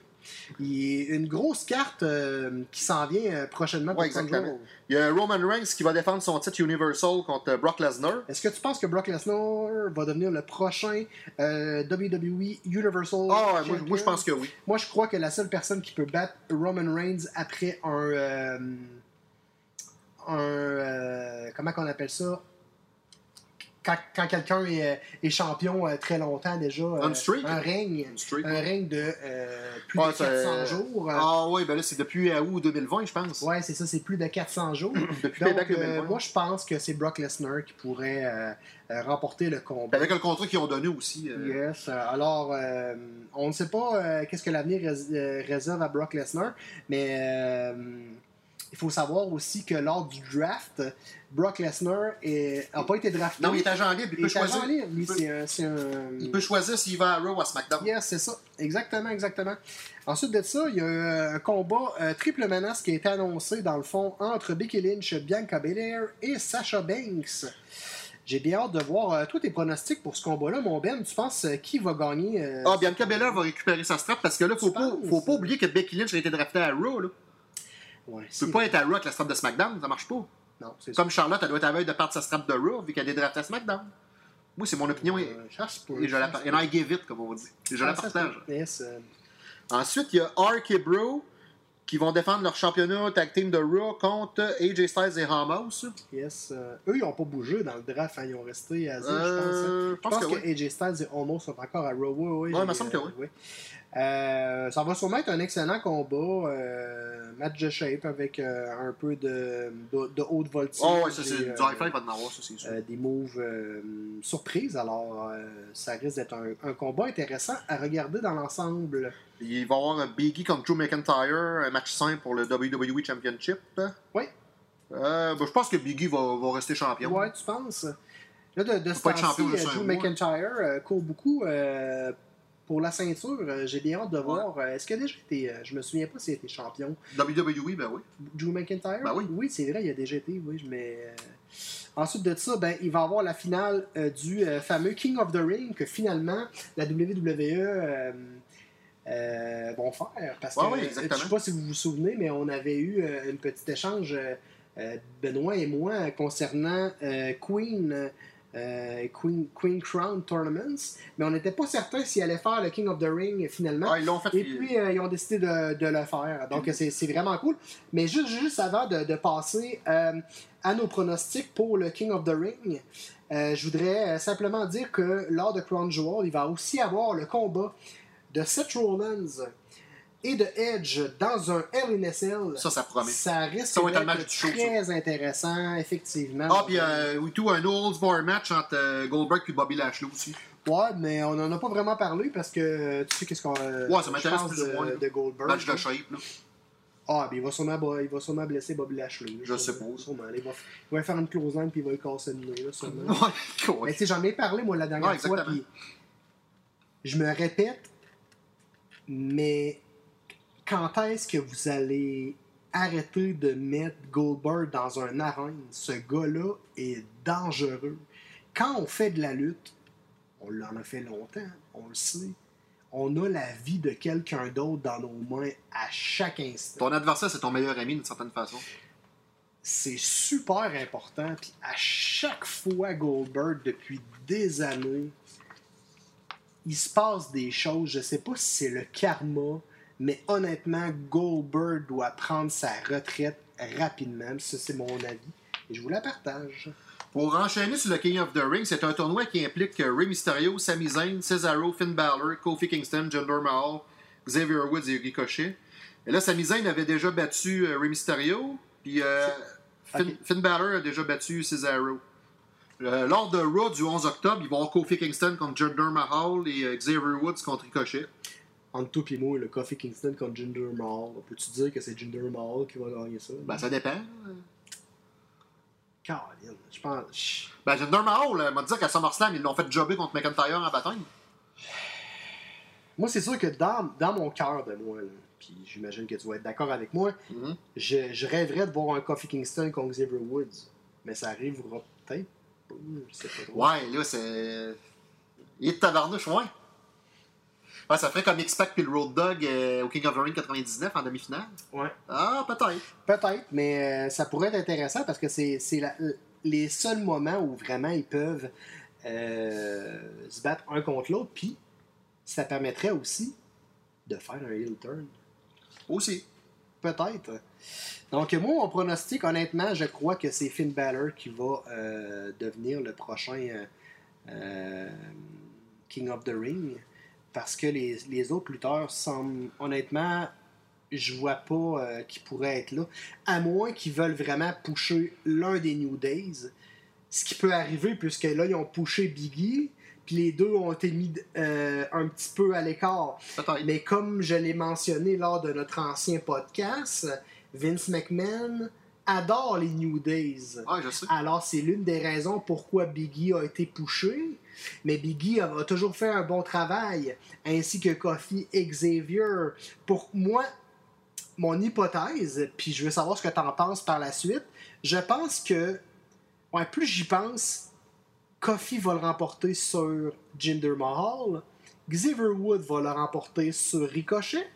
Il y a une grosse carte euh, qui s'en vient euh, prochainement pour Ouais, Crown exactement. Jewel. Il y a Roman Reigns qui va défendre son titre Universal contre Brock Lesnar. Est-ce que tu penses que Brock Lesnar va devenir le prochain euh, WWE Universal Ah, moi, je pense que oui. Moi, je crois que la seule personne qui peut battre Roman Reigns après un. euh, un. comment qu'on appelle ça? Quand, quand quelqu'un est, est champion euh, très longtemps déjà. euh, Un règne. Un règne de euh, plus de c'est- 400 jours. euh, Ah, oui, ben là, c'est depuis août 2020, je pense. Ouais, c'est ça, c'est plus de 400 jours. Depuis Donc, Payback euh, 2020. moi, je pense que c'est Brock Lesnar qui pourrait euh, euh, remporter le combat. Avec le contrat qu'ils ont donné aussi. euh, Yes. euh, Alors, euh, on ne sait pas euh, qu'est-ce que l'avenir rés- euh, réserve à Brock Lesnar, mais euh, il faut savoir aussi que lors du draft, Brock Lesnar n'a pas été drafté. Non, il est agent libre, il Il peut choisir. libre, lui, il peut- c'est un- c'est un... Il peut choisir s'il va à Raw ou à SmackDown. Yes, c'est ça. Exactement, exactement. Ensuite de ça, il y a euh, un combat euh, triple menace qui a été annoncé, dans le fond, entre Becky Lynch, Bianca Belair et Sasha Banks. J'ai bien hâte de voir euh, tous tes pronostics pour ce combat-là, mon Ben. Tu penses euh, qui va gagner Ah, Bianca Belair va récupérer sa strap parce que là, faut Tu pas, penses? faut pas oublier que Becky Lynch a été draftée à Raw. Là. Ouais, Tu peux pas être à Raw avec la strap de SmackDown, ça marche pas. Non, Comme Charlotte, elle doit être à veille de perdre sa strap de Raw vu qu'elle est draftée à SmackDown. Moi, c'est mon opinion et, Euh, se peut, et je la, I give it, comme on dit. Et je la partage. Yes, euh, Ensuite, il y a Ark et Bro qui vont défendre leur championnat tag team de Raw contre AJ Styles et Ramos. yes. euh, eux, ils n'ont pas bougé dans le draft. hein, Ils ont resté à zéro, je pense. hein. Euh, Je pense que, AJ Styles et Homos sont encore à Raw. Oui, oui, Ouais, il me semble que oui. oui. Euh, ça va sûrement être un excellent combat. euh, match de shape avec euh, un peu de, de, de haute voltige. Oh, ouais, ça, c'est du high five, va en avoir, ça, c'est sûr. des moves surprises. Alors, ça risque d'être un, un combat intéressant à regarder dans l'ensemble. Il va y avoir un Biggie contre Drew McIntyre, un match simple pour le WWE Championship. Oui. Ben, je pense que Biggie va, va rester champion. Ouais, tu penses? Là, de, de ce temps-ci, Drew. McIntyre court beaucoup pour la ceinture. Euh, J'ai bien hâte de voir. Euh, Est-ce qu'il a déjà été. euh, je me souviens pas s'il a été champion. WWE, ben oui. Drew McIntyre? Ben oui. c'est vrai, il a déjà été, oui, mais... Ensuite de ça, ben, il va y avoir la finale euh, du euh, fameux King of the Ring que finalement la WWE euh, vont faire. Parce que Ouais, je sais pas si vous vous souvenez, mais on avait eu un petit échange, Benoît et moi, concernant Queen. Euh, Queen, Queen Crown Tournaments, mais on n'était pas certain s'il allait faire le King of the Ring finalement. Ah, ils l'ont fait. Et puis, euh, ils ont décidé de, de le faire. Donc, Mm-hmm. c'est c'est vraiment cool. Mais juste, juste avant de, de passer euh, à nos pronostics pour le King of the Ring, je voudrais simplement dire que lors de Crown Jewel, il va aussi avoir le combat de Seth Rollins et de Edge dans un Cell. Ça, ça promet. Ça risque Ça va être un match du show, ça. très intéressant, effectivement. Ah, puis euh, oui, tout, un Bar match entre euh, Goldberg et Bobby Lashley aussi. Ouais, mais on n'en a pas vraiment parlé parce que euh, tu sais qu'est-ce qu'on. euh, Ouais, ça je m'intéresse plus ou de- moins, là. De Goldberg. Match de shape, là. Ah, ben il va sûrement, il va sûrement blesser Bobby Lashley. Je. Sûrement. Il va, il va faire une close line puis il va lui casser le nez, là, sûrement. Ouais, Mais tu sais, j'en ai parlé, moi, la dernière Ouais, fois, puis je me répète, mais quand est-ce que vous allez arrêter de mettre Goldberg dans un arène? Ce gars-là est dangereux. Quand on fait de la lutte, on l'en a fait longtemps, on le sait. On a la vie de quelqu'un d'autre dans nos mains à chaque instant. Ton adversaire, c'est ton meilleur ami d'une certaine façon. c'est super important. Puis à chaque fois, Goldberg, depuis des années, il se passe des choses. Je sais pas si c'est le karma, mais honnêtement, Goldberg doit prendre sa retraite rapidement. Ça, c'est mon avis. Et je vous la partage. Pour enchaîner sur le King of the Ring, c'est un tournoi qui implique Rey Mysterio, Sami Zayn, Cesaro, Finn Balor, Kofi Kingston, Jinder Mahal, Xavier Woods et Ricochet. Et là, Sami Zayn avait déjà battu euh, Rey Mysterio, puis euh, Finn, Balor a déjà battu Cesaro. Euh, lors de Raw du 11 octobre, ils vont avoir Kofi Kingston contre Jinder Mahal et euh, Xavier Woods contre Ricochet. Entre toi et moi, le Kofi Kingston contre Jinder Mahal. Peux-tu dire que c'est Jinder Mahal qui va gagner ça? Ben, ça dépend. Caroline, je pense. Ben, Jinder Mahal, euh, m'a dit qu'à SummerSlam, ils l'ont fait jobber contre McIntyre en bataille. Moi, c'est sûr que dans, dans mon cœur de moi, là, puis j'imagine que tu vas être d'accord avec moi, Mhm. je, je rêverais de voir un Kofi Kingston contre Xavier Woods. Mais ça arrivera peut-être. Ouais, là, c'est. Il est de tabarnouche, ouais. Ouais, ça ferait comme X-Pac puis le Road Dog euh, au King of the Ring 99 en demi-finale. Ouais. Ah, peut-être. Peut-être, mais euh, ça pourrait être intéressant parce que c'est les seuls moments où vraiment ils peuvent euh, se battre un contre l'autre. Puis ça permettrait aussi de faire un heel turn. Aussi. Peut-être. Donc, moi, mon pronostic, honnêtement, je crois que c'est Finn Balor qui va euh, devenir le prochain King of the Ring. Parce que les, les autres lutteurs semblent, honnêtement, je vois pas euh, qui pourraient être là. À moins qu'ils veulent vraiment pusher l'un des New Days. Ce qui peut arriver, puisque là, ils ont pushé Biggie. Puis les deux ont été mis euh, un petit peu à l'écart. Mais comme je l'ai mentionné lors de notre ancien podcast, Vince McMahon adore les New Days. Ouais, je sais. Alors, c'est l'une des raisons pourquoi Biggie a été poussé. Mais Biggie a, toujours fait un bon travail, ainsi que Kofi Xavier. Pour moi, mon hypothèse, puis je veux savoir ce que tu en penses par la suite, je pense que, ouais, plus j'y pense, Kofi va le remporter sur Jinder Mahal, Xavier Wood va le remporter sur Ricochet,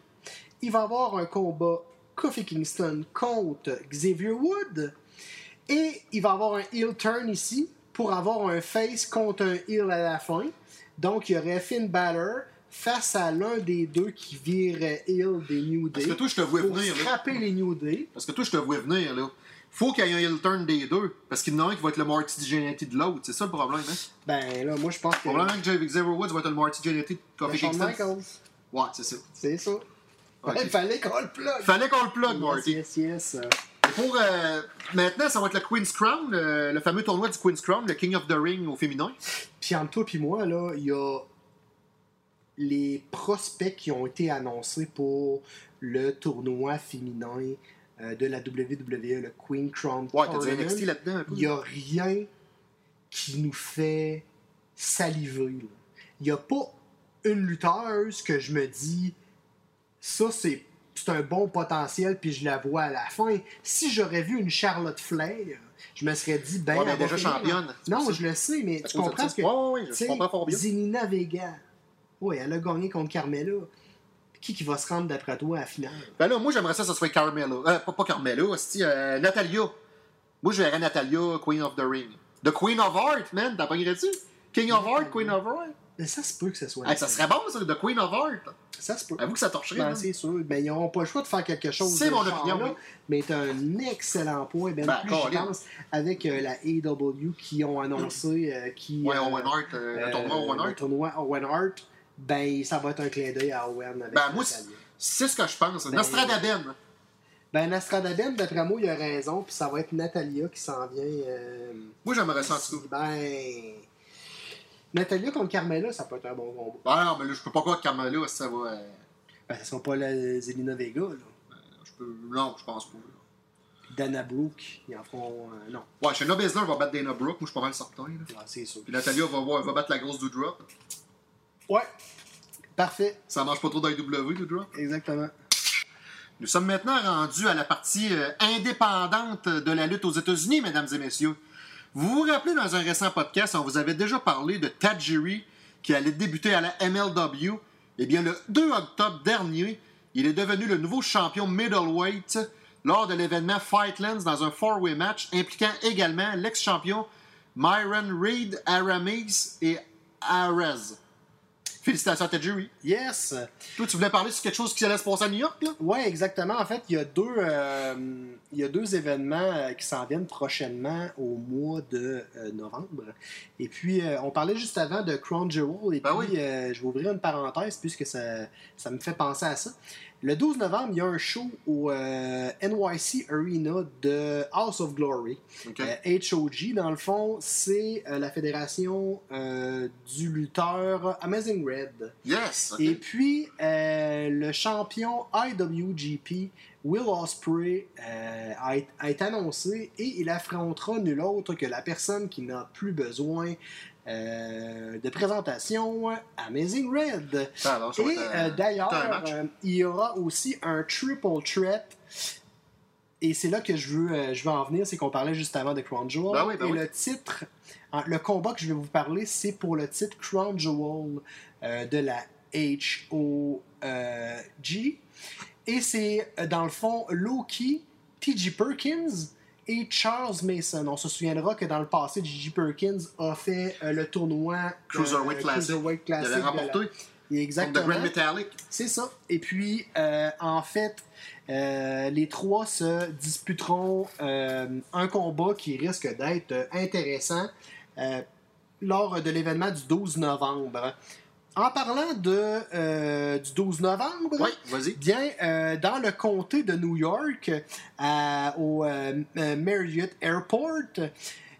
il va avoir un combat Kofi Kingston contre Xavier Wood, et il va avoir un heel turn ici pour avoir un face contre un heel à la fin. Donc, il y aurait Finn Balor face à l'un des deux qui vire heel des New Day. Parce que toi, je te pour venir, là. frapper les New Day. Parce que toi, je te vois venir, là. Faut qu'il y ait un heel turn des deux. Parce qu'il y en a un qui va être le Marty Jannetty de l'autre. C'est ça le problème, hein? Ben là, moi je pense que. Le problème, que Xavier Woods va être le Marty Jannetty de Shawn Kingston. Ouais, c'est ça. C'est ça. Ok. Il fallait qu'on le plug. Fallait qu'on le plug, Marty. Yes, yes, yes. Pour euh, maintenant, ça va être le Queen's Crown, le, le fameux tournoi du Queen's Crown, le King of the Ring au féminin. Puis entre toi et moi, là, il y a les prospects qui ont été annoncés pour le tournoi féminin euh, de la WWE, le Queen Crown Ouais, t'as du. NXT là-dedans un peu. Il n'y a rien qui nous fait saliver. là. Il n'y a pas une lutteuse que je me dis ça c'est c'est un bon potentiel puis je la vois à la fin. Si j'aurais vu une Charlotte Flair, je me serais dit ben Ouais, elle déjà championne, Non, je le sais, mais tu comprends que ouais, ouais, je comprends fort bien. Zelina Vega. Oui, elle a gagné contre Carmella. Qui qui va se rendre d'après toi à la finale? Ben là, moi, j'aimerais ça que ce soit Carmella. Euh, pas, pas Carmella, euh, Natalia. Moi, je verrais Natalia, Queen of the Ring. The Queen of Heart, man, t'as pas dessus? King of Heart, Queen of Heart. Mais ça se peut que ce soit. Hey, ça serait bon, ça, The Queen of Heart. Ça se peut. Avoue que ça torcherait. Ben, c'est sûr. Ben, ils n'auront pas le choix de faire quelque chose. C'est de mon opinion, oui. Mais tu un excellent point. Ben, Ben, plus Colin. pense avec euh, la AEW qui ont annoncé euh, qui, Ouais, euh, Owen Hart, euh, le tournoi Owen le Hart. tournoi Owen Hart. Ben, ça va être un clin d'œil à Owen avec Ben, moi, c'est ce que je pense. Ben, Nostradaben. Ben, Nostradaben, d'après moi, il a raison. Puis ça va être Natalia qui s'en vient. euh, Moi, j'aimerais ça en. Ben. Natalia contre Carmella, ça peut être un bon combat. Ah non, mais là, je peux pas croire que Carmella, ça va. euh, Ben, ce sera pas la Zelina Vega, là. je peux... Non, je pense pas. Puis Dana Brooke, ils en feront. euh, non, Ouais, Shayna Baszler va battre Dana Brooke, moi, je suis pas mal certain. là. Ah, c'est sûr. Puis Natalia va, battre la grosse Doudrop. Ouais. Parfait. Ça marche pas trop dans les W, Doudrop. Exactement. Nous sommes maintenant rendus à la partie euh, indépendante de la lutte aux États-Unis, mesdames et messieurs. Vous vous rappelez, dans un récent podcast, on vous avait déjà parlé de Tajiri qui allait débuter à la MLW. Eh bien, le 2 octobre dernier, il est devenu le nouveau champion middleweight lors de l'événement Fightlands dans un four-way match impliquant également l'ex-champion Myron Reed, Aramis et Arez. Félicitations à Tajiri. Yes. Toi, tu voulais parler sur quelque chose qui allait se passer à New York, là? Ouais, exactement. En fait, il y a deux, euh, il y a deux événements euh, qui s'en viennent prochainement au mois de euh, novembre. Et puis, euh, on parlait juste avant de Crown Jewel. Et Ben puis, oui. je vais ouvrir une parenthèse puisque ça, ça me fait penser à ça. Le 12 novembre, il y a un show au euh, NYC Arena de House of Glory. OK. Euh, HOG, dans le fond, c'est euh, la fédération du lutteur Amazing Red. Yes! Et puis, le champion IWGP Will Ospreay euh, a, a été annoncé et il affrontera nul autre que la personne qui n'a plus besoin euh, de présentation, Amazing Red. Et euh, d'ailleurs, euh, il y aura aussi un triple threat. Et c'est là que je veux, je veux en venir, c'est qu'on parlait juste avant de Crown Jewel. Ben oui, ben et oui. le titre, le combat que je vais vous parler, c'est pour le titre Crown Jewel de la HOG. Et c'est, dans le fond, Loki, T.J. Perkins et Charles Mason. On se souviendra que dans le passé, T.J. Perkins a fait euh, le tournoi euh, Cruiserweight Classic. Cruiserweight Il Classic avait la- remporté contre Exactement. The Grand Metallic. C'est ça. Et puis, euh, en fait, euh, les trois se disputeront un combat qui risque d'être intéressant lors de l'événement du 12 novembre. En parlant de, euh, du 12 novembre, Oui, vas-y. Bien, euh, dans le comté de New York, à- au euh, euh, Marriott Airport,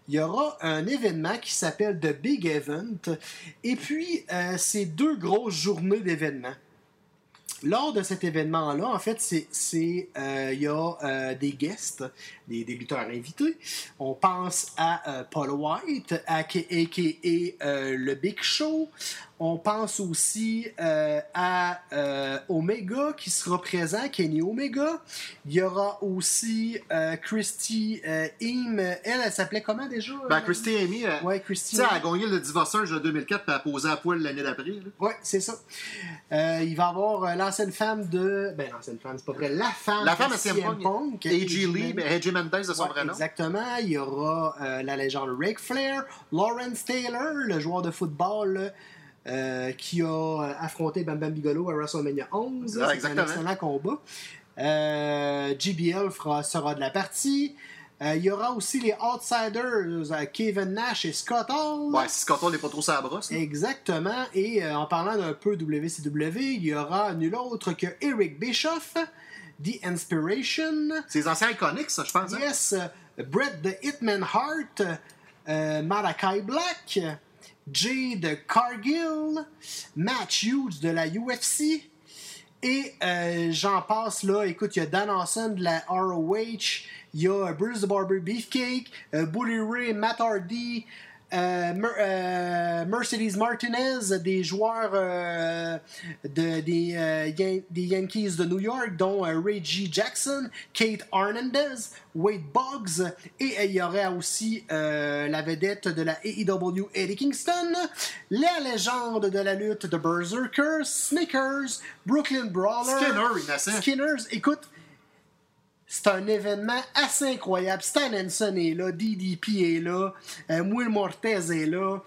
il y aura un événement qui s'appelle The Big Event. Et puis, c'est deux grosses journées d'événements. Lors de cet événement-là, en fait, c'est, il y a des guests, des, lutteurs invités. On pense à Paul White, aka, euh, le Big Show. On pense aussi euh, à euh, Omega qui sera présent, Kenny Omega. Il y aura aussi euh, Christy Im. Elle, elle s'appelait comment déjà? Ben, Christy Amy, Ouais, tu Christy. sais, elle a gagné le Divorceur de 2004 puis elle a posé à poil l'année d'après. Ouais, c'est ça. Il va y avoir l'ancienne femme de. Ben, l'ancienne femme, c'est pas vrai. La femme, La femme de CM Punk, AJ Lee, ben, AJ Mendes de son Ouais, vrai nom. Exactement. Il y aura la légende Ric Flair, Lawrence Taylor, le joueur de football euh, qui a euh, affronté Bam Bam Bigelow à WrestleMania 11. Ah, C'est un excellent combat. Euh, JBL fera, sera de la partie. Euh, il y aura aussi les Outsiders, Kevin Nash et Scott Hall. Ouais, si Scott Hall n'est pas trop sa brosse. là. Exactement. Et euh, en parlant d'un peu WCW, il y aura nul autre que Eric Bischoff, The Inspiration, C'est anciens iconiques, ça, je pense. hein? Yes, euh, Bret the Hitman Hart, euh, Malachi Black, Jade Cargill, Matt Hughes de la UFC. Et euh, j'en passe là. Écoute, il y a Dan Awesome de la ROH, il y a Bruce the Barber Beefcake, euh, Bully Ray, Matt Hardy, euh, Mer- euh, Mercedes Martinez, des joueurs euh, de- des, Yan- des Yankees de New York, dont Reggie Jackson, Kate Hernandez, Wade Boggs, et il y aurait aussi la vedette de la AEW, Eddie Kingston, la légende de la lutte de Berserker, Snickers, Brooklyn Brawler, Skinner. Skinners, écoute, c'est un événement assez incroyable. Stan Henson est là, DDP est là, euh, Will Mortez est là,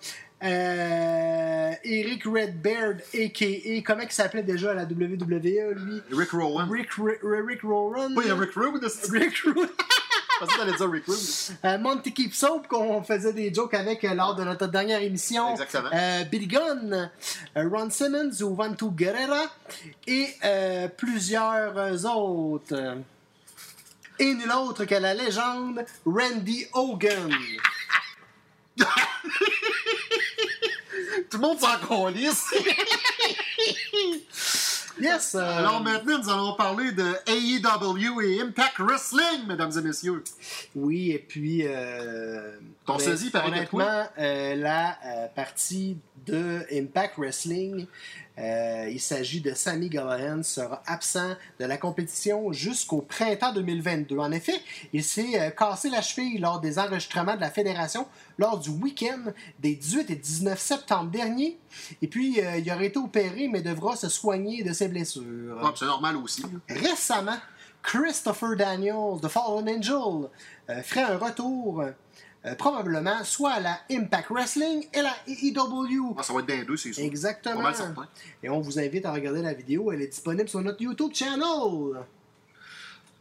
euh, Eric Redbeard, a.k.a. Comment il s'appelait déjà à la WWE, lui? Rick Rowan. Rick, Rick, Rick Rowan. Oui, il y a Rick Rowan. Je Rick que t'allais dire Rick Rowan. Euh, Monty Keep Soap, qu'on faisait des jokes avec euh, lors de notre dernière émission. Exactement. Euh, Billy Gunn, euh, Ron Simmons, Juventus Guerrera et euh, plusieurs euh, autres. Et nul autre que la légende Randy Hogan. Tout le monde s'en calisse. Yes! euh, Alors maintenant, nous allons parler de AEW et Impact Wrestling, mesdames et messieurs. Oui, et puis. Euh, Ton paraît de quoi? Honnêtement, euh, la euh, partie de Impact Wrestling, euh, il s'agit de Sammy Gallagher, sera absent de la compétition jusqu'au printemps 2022. En effet, il s'est euh, cassé la cheville lors des enregistrements de la fédération lors du week-end des 18 et 19 septembre dernier. Et puis, euh, il aurait été opéré, mais devra se soigner de ses blessures. Ah, c'est normal aussi. Récemment, Christopher Daniels de Fallen Angel ferait un retour euh, probablement soit à la Impact Wrestling et la AEW. Ah, ça va être bien deux, c'est sûr. Exactement. Pas mal certain. Et on vous invite à regarder la vidéo. Elle est disponible sur notre YouTube channel.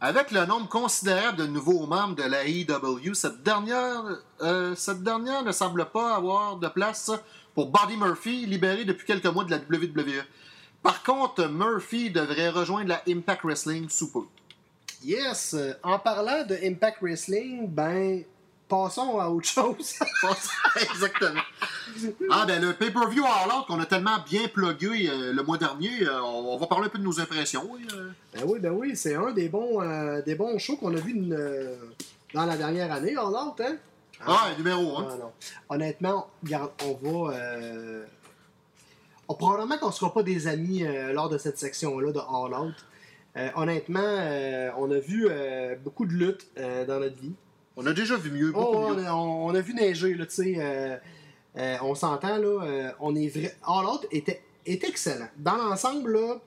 Avec le nombre considérable de nouveaux membres de la AEW, cette dernière, euh, cette dernière ne semble pas avoir de place pour Buddy Murphy, libéré depuis quelques mois de la WWE. Par contre, Murphy devrait rejoindre la Impact Wrestling sous peu. Yes. euh, En parlant de Impact Wrestling, ben, passons à autre chose. Exactement. Ah, ben le pay-per-view All Out qu'on a tellement bien plugué euh, le mois dernier, euh, on, on va parler un peu de nos impressions. oui, euh. Ben oui, ben oui, c'est un des bons, des bons shows qu'on a vu dans la dernière année, en l'autre, hein? Ah, numéro 1. Ah, non. Honnêtement, regarde, on va. probablement qu'on ne sera pas des amis lors de cette section-là de All Out. Honnêtement, on a vu beaucoup de luttes dans notre vie. On a déjà vu mieux, beaucoup Oh, on, mieux. a, on a vu neiger, là, tu sais. euh, euh, on s'entend, là. euh, on est vrai. All Out était, était excellent. Dans l'ensemble, là,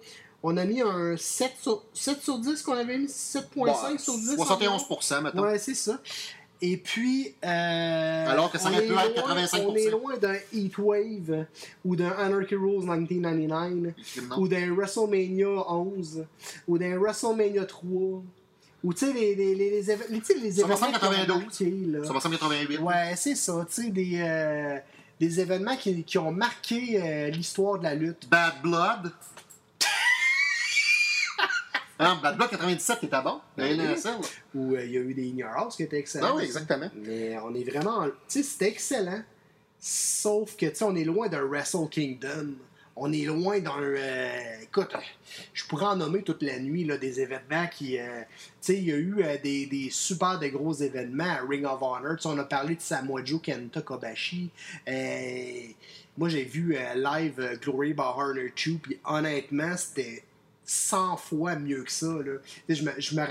on a mis un 7 sur, 7 sur 10 qu'on avait mis 7.5 Bah, sur 10. 71% maintenant. Ouais, c'est ça. Et puis. euh, Alors que ça aurait est pu être loin- 85%. On est loin d'un Heatwave ou d'un Anarchy Rules 1999 Non. ou d'un WrestleMania 11 ou d'un WrestleMania 3 ou tu sais, les, les, les, les, événements. faire qui ont 92. marqué, là. Ça va 188. Ouais, c'est ça. Tu sais, des, euh, des événements qui, qui ont marqué euh, l'histoire de la lutte. Bad Blood. ah, Bad Blood 97 était bon. Ben oui. LNSL. Où il y a eu des House qui étaient excellents. Ah oui, exactement. Mais on est vraiment. Tu sais, c'était excellent. Sauf que, tu sais, on est loin d'un Wrestle Kingdom. On est loin d'un. euh, écoute, je pourrais en nommer toute la nuit là, des événements qui. euh, tu sais, il y a eu euh, des, super gros événements à Ring of Honor. Tu sais, on a parlé de Samoa Joe Kenta Kobashi. Moi, j'ai vu live Glory by Honor 2, puis honnêtement, c'était 100 fois mieux que ça. Je me, je me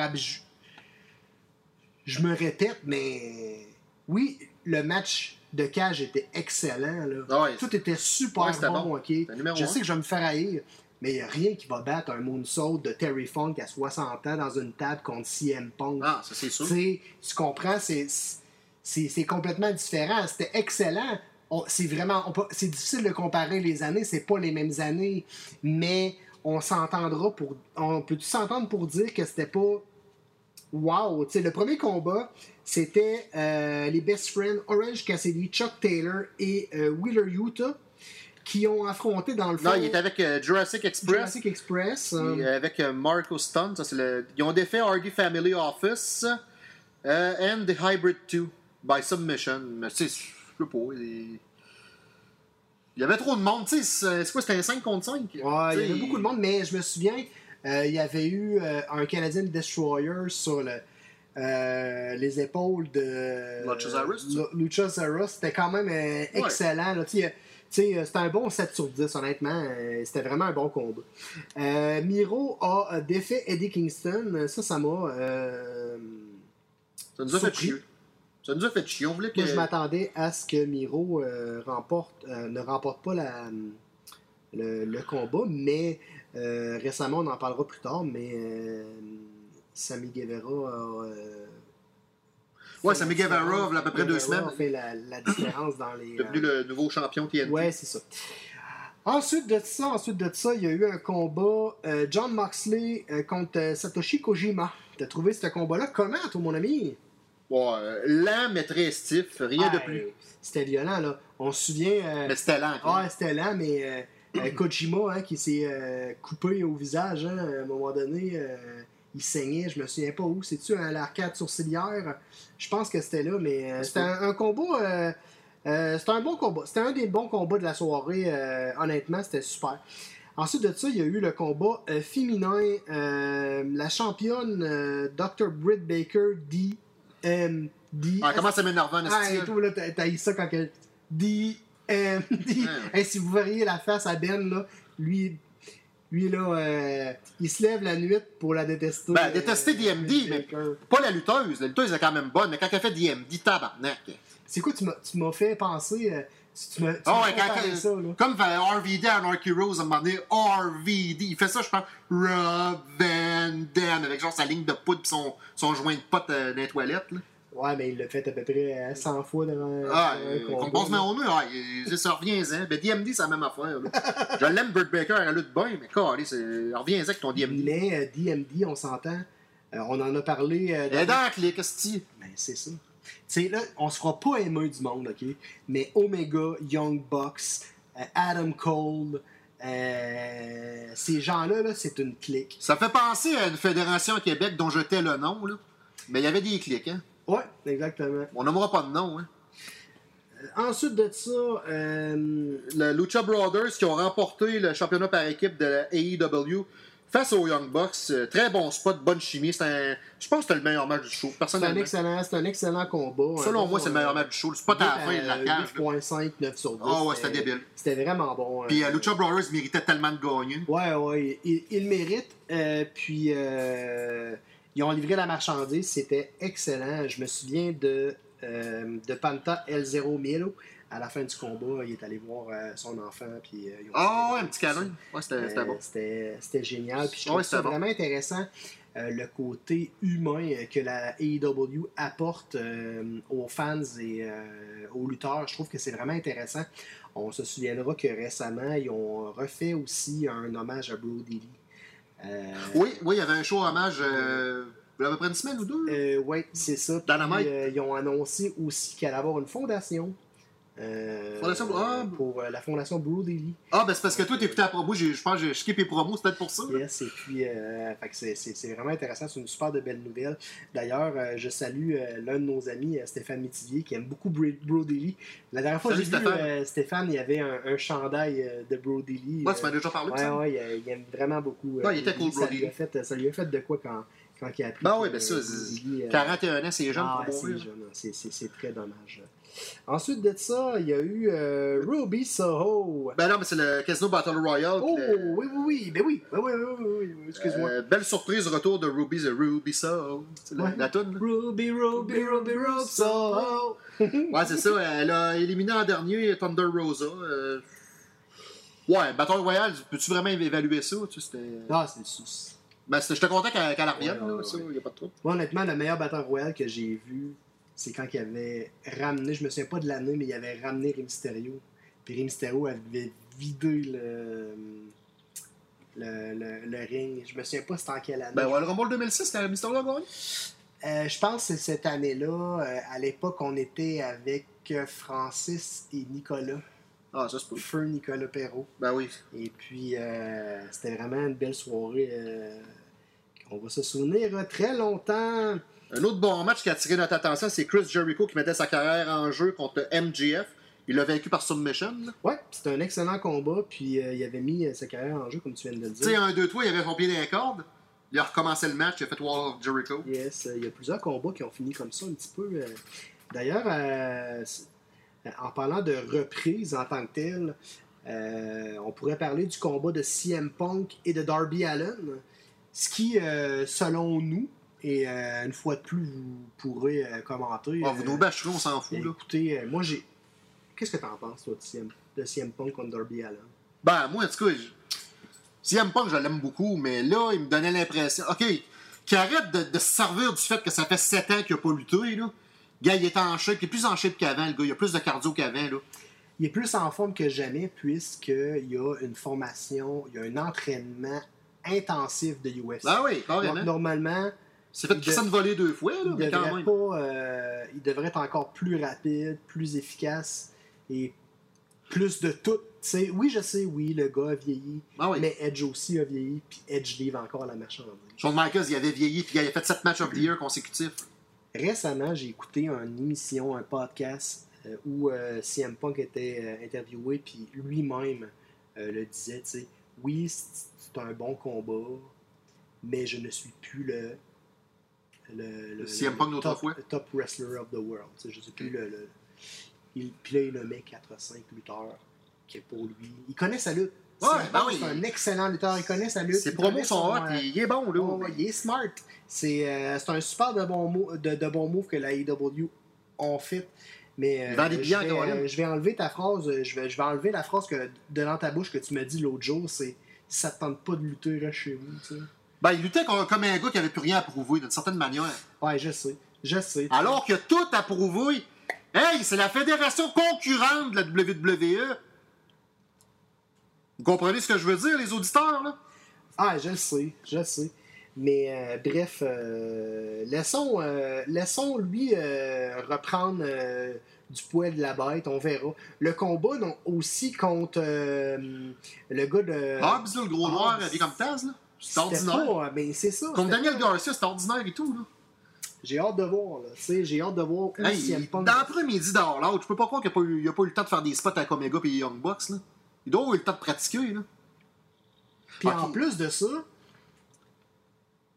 je me répète, mais oui, le match de cage était excellent. Là. Ah ouais. Tout était super Ouais, bon, Je un. sais que je vais me faire haïr, mais il n'y a rien qui va battre un moonsault de Terry Funk à 60 ans dans une table contre CM Punk. Ah, ça c'est sûr. Tu comprends, c'est, complètement différent. C'était excellent. C'est vraiment, c'est difficile de comparer les années, c'est pas les mêmes années, mais on s'entendra pour, on peut s'entendre pour dire que c'était pas wow. Le premier combat, c'était euh, les best friends Orange Cassidy, Chuck Taylor et euh, Wheeler Utah qui ont affronté dans le fond Non, il est avec euh, Jurassic Express. Jurassic Express. euh, Et avec Marco Stunt, ça, c'est le... ils ont défait Hardy Family Office and The Hybrid 2 by Submission. Mais tu sais, je sais pas. Il... il y avait trop de monde. Tu sais, c'est quoi, c'était un 5 contre 5? Ouais, il y avait beaucoup de monde, mais je me souviens, il y avait eu euh, un Canadian Destroyer sur le, euh, les épaules de Luchasaurus. C'était quand même euh, excellent. euh, c'était un bon 7 sur 10, honnêtement. Euh, C'était vraiment un bon combat. Euh, Miro a euh, défait Eddie Kingston. Ça, ça m'a. euh, Ça nous a fait chier. Ça nous a fait chier. On voulait que. Je m'attendais à ce que Miro euh, remporte, euh, ne remporte pas la, le, le combat, mais euh, récemment, on en parlera plus tard, mais euh, Sammy Guevara a. euh, Ouais, la Guevara, il y a à peu près deux semaines. a fait la, la différence dans les. devenu euh, le nouveau champion TNT. Ouais, c'est ça. Ensuite de ça, ensuite de ça, il y a eu un combat John Moxley contre Satoshi Kojima. T'as trouvé ce combat-là? Comment, toi, mon ami? Ouais, euh, lent, mais très stiff. Rien de plus. C'était violent, là. On se souvient. Mais c'était lent. quand même. c'était lent, mais Kojima, hein, qui s'est euh, coupé au visage, hein, à un moment donné, euh, il saignait, je me souviens pas où. C'est-tu à l'arcade sourcilière? Je pense que c'était là, mais euh, c'était un, un combat. euh, euh, c'était un bon combat. C'était un des bons combats de la soirée. euh, honnêtement, c'était super. Ensuite de ça, il y a eu le combat euh, féminin. euh, la championne euh, Dr. Britt Baker, DMD. Ah, comment ça m'énerve, un Ah, et tout, là, t'as t'as eu ça quand que. D. D. Hey, si vous verriez la face à Ben, là, lui. Lui, là, euh, il se lève la nuit pour la détester. Ben, détester euh, DMD, mais Baker. pas la lutteuse. La lutteuse est quand même bonne, mais quand elle fait DMD, tabarnak. C'est quoi, tu m'as- fait penser. euh, tu m'as tu m'as ouais, quand, ça, là. comme RVD à Anarchy Rose, à un moment donné, RVD, il fait ça, je pense, Rob Van Dam, avec genre sa ligne de poudre pis son, son joint de pote euh, dans les toilettes. Là. Ouais, mais il l'a fait à peu près euh, 100 fois devant. Ah, euh, combat, qu'on passe là. main au mur, ah, il- ça revient-en. Ben, DMD, c'est la même affaire. là. je l'aime, Burt Baker, elle lutte bien, mais calé, reviens-en avec ton DMD. Mais euh, DMD, on s'entend. Euh, on en a parlé. euh, dans la clé, qu'est-ce que tu Ben, c'est ça. Tu sais, là, on se fera pas aimer du monde, OK? Mais Omega, Young Bucks, euh, Adam Cole, euh, ces gens-là, là, c'est une clique. Ça fait penser à une fédération à Québec dont je tais le nom, là. Mais il y avait des clics, hein. Ouais, exactement. On nommera pas de nom, hein. ensuite de ça, euh, Le Lucha Brothers qui ont remporté le championnat par équipe de la AEW face aux Young Bucks. Euh, Très bon spot, bonne chimie. C'est un... Je pense que c'était le meilleur match du show. c'est un, excellent, c'est un excellent combat. Selon Un moi, c'est le meilleur euh, match du show. Le spot à la fin de la euh, cage. là. 8.5, 9 sur 10. Ah ouais, c'était débile. C'était vraiment bon. Puis euh, euh, Lucha Brothers méritait tellement de gagner. Ouais, ouais, il le méritent. Euh, puis, euh, ils ont livré la marchandise. C'était excellent. Je me souviens de, euh, de Panta L0 Milo. À la fin du combat, il est allé voir euh, son enfant. Puis, euh, ils ont Ah ouais, un petit câlin. Ouais, c'était bon. C'était génial. Puis je trouve Ouais, ça bon. vraiment intéressant. le côté humain que la AEW apporte aux fans et aux lutteurs. Je trouve que c'est vraiment intéressant. On se souviendra que récemment, ils ont refait aussi un hommage à Brody Lee. Euh, Oui, oui, il y avait un show hommage euh, il y a à peu près une semaine ou deux. euh, ouais, c'est ça. Puis, Dynamite. euh, ils ont annoncé aussi qu'elle allait avoir une fondation. Euh, Fondation- ah. pour euh, la fondation Lee. Ah, ben c'est parce que toi, t'écoutais la promo. Je pense que j'ai skippé les promos, c'est peut-être pour ça. Yes, et puis euh, c'est, c'est- c'est vraiment intéressant, c'est une super de belle nouvelle. D'ailleurs, euh, je salue l'un de nos amis, Stéphane Métivier, qui aime beaucoup Bro-. La dernière fois que j'ai vu Stéphane. il y avait un, un chandail de Brody Lee. Ouais, tu m'as déjà parlé de ouais, ça. ouais, il, il aime vraiment beaucoup. Ouais, il était cool. Brody Ça lui, a fait, de quoi quand, quand il a appris. Ben que, oui, ben ça, euh, c'est- Brody Lee, euh, 41 ans, c'est jeune ah, pour mourir. jeune, c'est, c'est- c'est très dommage. Ensuite de ça, il y a eu euh, Ruby Soho. Ben non, mais c'est le Casino Battle Royale. Oh, le- oui, oui, oui, ben oui, ben oui, oui, oui, oui, oui, excuse-moi. Euh, belle surprise, retour de Ruby the Ruby Soul. C'est la, Ouais. la toune? Ruby, Ruby, Ruby, Ruby, Soho. Ouais, c'est ça. Elle a éliminé en dernier Thunder Rosa. euh, Ouais, Battle Royale, peux-tu vraiment évaluer ça? Tu sais, c'était... Ah, c'est c'est- Ben, j'étais content qu'elle qu'elle revienne, Ouais, ouais, ça, y a pas de trouble. Moi, honnêtement, le meilleur batteur royal que j'ai vu, c'est quand il avait ramené, je me souviens pas de l'année, mais il avait ramené Rey Mysterio. Puis Rey Mysterio avait vidé le, le, le, le ring. Je me souviens pas c'était en quelle année. Ben, ouais, le Rumble 2006, quand Mysterio a gagné? Euh, je pense que c'est cette année-là. euh, à l'époque, on était avec euh, Francis et Nicolas. Ah, ça, c'est pas. Feu Nicolas Perrault. Ben oui. Et puis, euh, c'était vraiment une belle soirée. euh, on va se souvenir très longtemps. Un autre bon match qui a attiré notre attention, c'est Chris Jericho qui mettait sa carrière en jeu contre MGF. Il l'a vaincu par submission. Ouais, c'était un excellent combat. Puis, euh, il avait mis euh, sa carrière en jeu, comme tu viens de le Tu sais, dire. un, deux, trois, il avait son pied dans les cordes. Il a recommencé le match, il a fait Wall of Jericho. Yes, euh, il y a plusieurs combats qui ont fini comme ça un petit peu. D'ailleurs, en parlant de reprise en tant que telle, on pourrait parler du combat de CM Punk et de Darby Allen, ce qui, selon nous, et euh, une fois de plus, vous pourrez euh, commenter. Ah, vous euh, nous bâcherez, on s'en fout. Là. Écoutez, moi j'ai. Qu'est-ce que t'en penses, toi, de CM, de CM Punk contre Darby Allen? Ben, moi, en tout cas, je... CM Punk, je l'aime beaucoup, mais là, il me donnait l'impression. OK, qu'il arrête de, de se servir du fait que ça fait 7 ans qu'il n'a pas lutté, là. Le gars, il est en shape, il est plus en shape qu'avant, le gars. Il a plus de cardio qu'avant, là. Il est plus en forme que jamais puisqu'il y a une formation, il y a un entraînement intensif de UFC. Ben oui, Donc, carrément. normalement, C'est fait il Christian de- voler deux fois, là, il mais quand même. pas, euh, il devrait être encore plus rapide, plus efficace et plus de tout. Oui, je sais, oui, le gars a vieilli, Ah oui. mais Edge aussi a vieilli, puis Edge livre encore la marchandise. Shawn Michaels, il avait vieilli, puis il a fait 7 matchs of the year consécutifs. Récemment, j'ai écouté une émission, un podcast euh, où euh, CM Punk était interviewé, puis lui-même le disait, tu sais, oui, c'est un bon combat, mais je ne suis plus le. Le, le- CM le Punk d'autrefois. top, wrestler of the world. Sais, je ne suis plus le. le- il, puis là, il nommait 4-5 lutteurs qui, pour lui. Il connaît sa lutte. Ouais, ben c'est un excellent lutteur. Il connaît sa lutte. Ses promos sont son, hot, euh, il, est bon, là. Oh, il est smart. C'est euh, un super de bon move, de, de bon move que la AEW ont fait. Mais euh, je, vais, Caroline. euh, je vais enlever ta phrase, je vais, je vais enlever la phrase que, de dans ta bouche que tu m'as dit l'autre jour, c'est ça te tente pas de lutter, reste chez vous. tu sais. Ben, il luttait comme un gars qui avait plus rien à prouver, d'une certaine manière. Ouais, je sais. Je sais. Alors qu'il a tout à prouver. Hey, c'est la fédération concurrente de la WWE. Vous comprenez ce que je veux dire, les auditeurs, là? Ah, je le sais, je le sais. Mais euh, bref, euh, laissons, euh, laissons lui euh, reprendre du poids de la bête, on verra. Le combat donc, aussi contre le gars de. Hobbs, le gros noir, habillé comme Taz, là. C'est ordinaire. pas, ben c'est ça. Comme Daniel pas- Garcia, c'est ordinaire et tout, là. J'ai hâte de voir, là. J'ai hâte de voir où Hey, Punk. dans l'après-midi d'All Out, je peux pas croire qu'il n'a pas, il pas eu le temps de faire des spots avec Omega et Young Bucks. Là. Il doit avoir eu le temps de pratiquer. Là. Puis en plus de ça,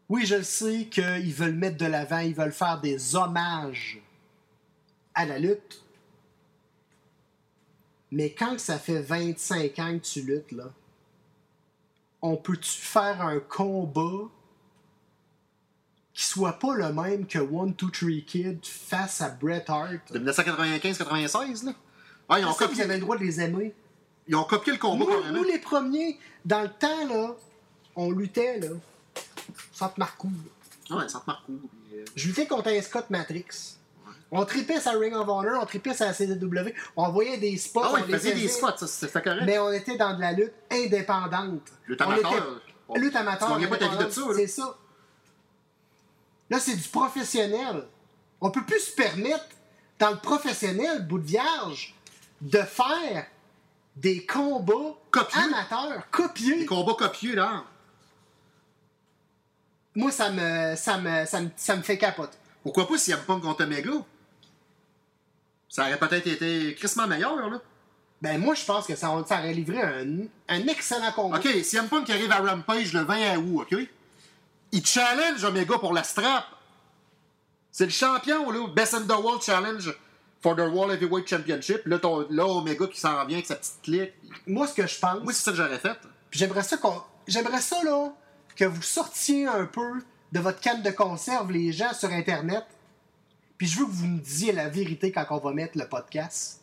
oui, je le sais qu'ils veulent mettre de l'avant, ils veulent faire des hommages à la lutte. Mais quand ça fait 25 ans que tu luttes, là, on peut-tu faire un combat qui soit pas le même que One, Two, Three Kid face à Bret Hart? De 1995-96. Là. Ah, ils, ont ça, vous copié, avez le droit de les aimer. ils ont copié le combat Nous, les premiers, dans le temps, là, on luttait, là, Centre Marcoux. Ouais, ça te marque cool. puis, euh, Je luttais contre un Scott Matrix. On tripait sa Ring of Honor, on tripait sa CW, on voyait des spots, Ah on faisait des spots, ça, c'était correct. mais on était dans de la lutte indépendante. Lutte On amateur. était- Lutte amateur. Tu pas ta vie de indépendante, ça. là. C'est ça. Là, c'est du professionnel. On peut plus se permettre, dans le professionnel, bout de vierge, de faire des combats Copieux. amateurs, copiés. Des combats copieux, là. Moi, ça me, ça me, ça me, ça me fait capoter. Pourquoi pas s'il n'y avait pas contre Omega? Ça aurait peut-être été crissement meilleur, là. Ben, moi, je pense que ça, ça aurait livré un, un excellent combat. OK, si Punk arrive à Rampage le 20 août, OK? Il challenge Omega pour la strap. C'est le champion, là. Best in the World Challenge for the World Heavyweight Championship. Là, ton- là Omega qui s'en revient avec sa petite clique. Moi, ce que je pense, Moi, c'est ça que j'aurais fait. puis j'aimerais ça qu'on, j'aimerais ça, là, que vous sortiez un peu de votre canne de conserve, les gens, sur Internet. Puis je veux que vous me disiez la vérité quand on va mettre le podcast.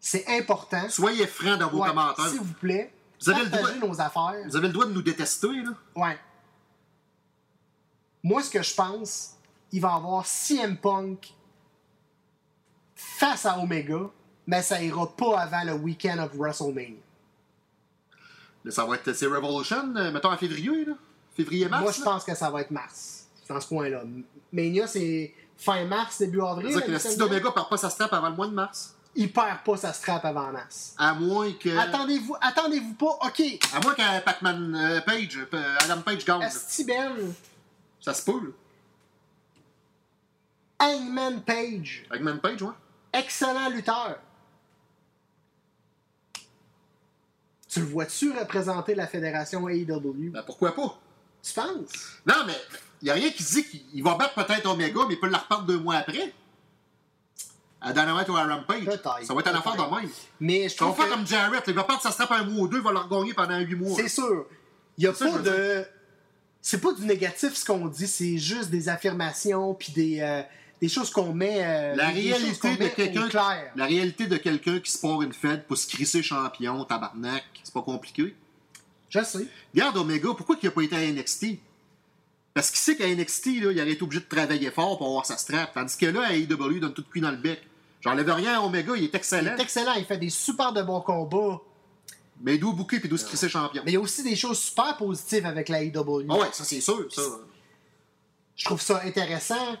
C'est important. Soyez francs dans vos Ouais, commentaires. S'il vous plaît. Vous avez le droit- nos affaires. Vous avez le droit de nous détester, là. Ouais. Moi, ce que je pense, il va y avoir CM Punk face à Omega, mais ça ira pas avant le week-end of WrestleMania. Là, ça va être... C'est Revolution, euh, mettons en février, là. Février-mars, Moi, je pense que ça va être mars, dans ce coin-là. Mania, c'est fin mars, début avril. C'est-à-dire que le style semaine. d'Omega perd pas sa strap avant le mois de mars? Il perd pas sa strap avant mars. À moins que... Attendez-vous, attendez-vous pas. OK, À moins qu'un Pac-Man euh, Page, euh, Adam Page gagne. Ben, Ça se peut, là. Hangman Page, Pac-Man Page, ouais. excellent lutteur. Tu le vois-tu représenter la fédération AEW? Ben, pourquoi pas? Tu penses? Non, mais il a rien qui dit qu'il va battre peut-être Omega, mais il peut la repartir deux mois après. À Dynamite ou à Rampage. Ça va être une affaire de même. Mais je Ça va faire comme Jarrett. Il va perdre sa strap un mois ou deux, il va la regagner pendant huit mois. c'est sûr. Il y a ça pas de... C'est pas du négatif ce qu'on dit, c'est juste des affirmations puis des, euh, des choses qu'on met... euh, qu'on de quelqu'un la réalité de quelqu'un qui se part une fête pour se crisser champion, tabarnak, c'est pas compliqué. Je sais. Regarde Omega, pourquoi il a pas été à NXT? Parce qu'il sait qu'à NXT, là, il aurait été obligé de travailler fort pour avoir sa strap. Tandis que là, à AEW, il donne tout de cuit dans le bec. J'enlève rien à Omega, il est Il excellent. est excellent, il fait des super de bons combats. Mais d'où bouquer puis d'où se crisser champion. Mais il y a aussi des choses super positives avec la AEW. Ah ouais, ça c'est sûr, ça. Je trouve ça intéressant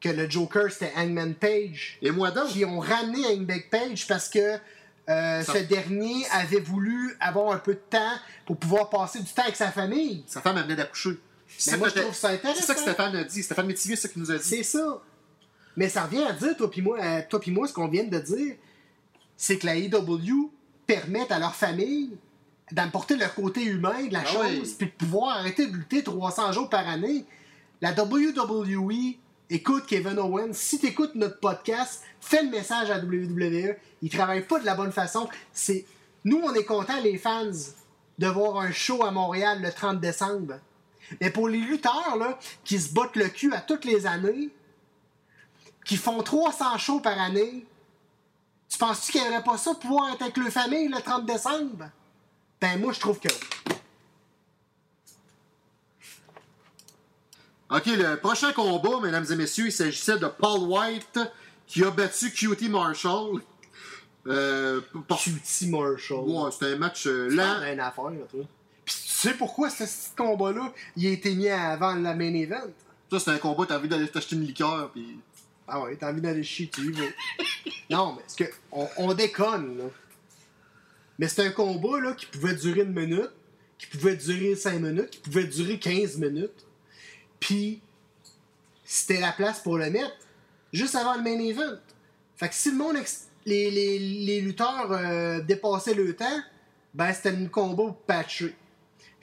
que le Joker, c'était Hangman Page. Et moi donc? qui ont ramené Hangman Page parce que euh, Ça- ce dernier avait voulu avoir un peu de temps pour pouvoir passer du temps avec sa famille. Sa femme venait d'accoucher. C'est Mais moi, que je trouve ça intéressant. C'est ça que Stéphane a dit. Stéphane Métivier, c'est ça qu'il nous a dit. C'est ça. Mais ça revient à dire, toi puis moi, euh, toi moi, ce qu'on vient de dire, c'est que la AEW permet à leur famille d'apporter le côté humain de la Ah chose, puis de pouvoir arrêter de lutter 300 jours par année. La WWE, écoute Kevin Owens, si tu écoutes notre podcast, fais le message à WWE. Ils travaillent pas de la bonne façon. C'est Nous, on est contents, les fans, de voir un show à Montréal le 30 décembre. Mais pour les lutteurs là, qui se bottent le cul à toutes les années, qui font 300 shows par année, tu penses-tu qu'ils n'aimeraient pas ça pouvoir être avec leur famille le 30 décembre? Ben, moi, je trouve que oui. OK, le prochain combat, mesdames et messieurs, il s'agissait de Paul White qui a battu QT Marshall. Euh, par- Cutie Marshall. Ouais, c'était un match euh, lent. parles d'une affaire, là, toi. Puis tu sais pourquoi ce combat-là, il a été mis avant la main event? Ça, c'était un combat, t'as envie d'aller t'acheter une liqueur, puis... Ah ouais, t'as envie d'aller chier, tu vas. non, mais est-ce que. On, on déconne, là. Mais c'est un combat, là, qui pouvait durer une minute, qui pouvait durer 5 minutes, qui pouvait durer 15 minutes. Puis. c'était la place pour le mettre juste avant le main event. Fait que si le monde, les, les, les lutteurs euh, dépassaient le temps, ben c'était une combo patchée.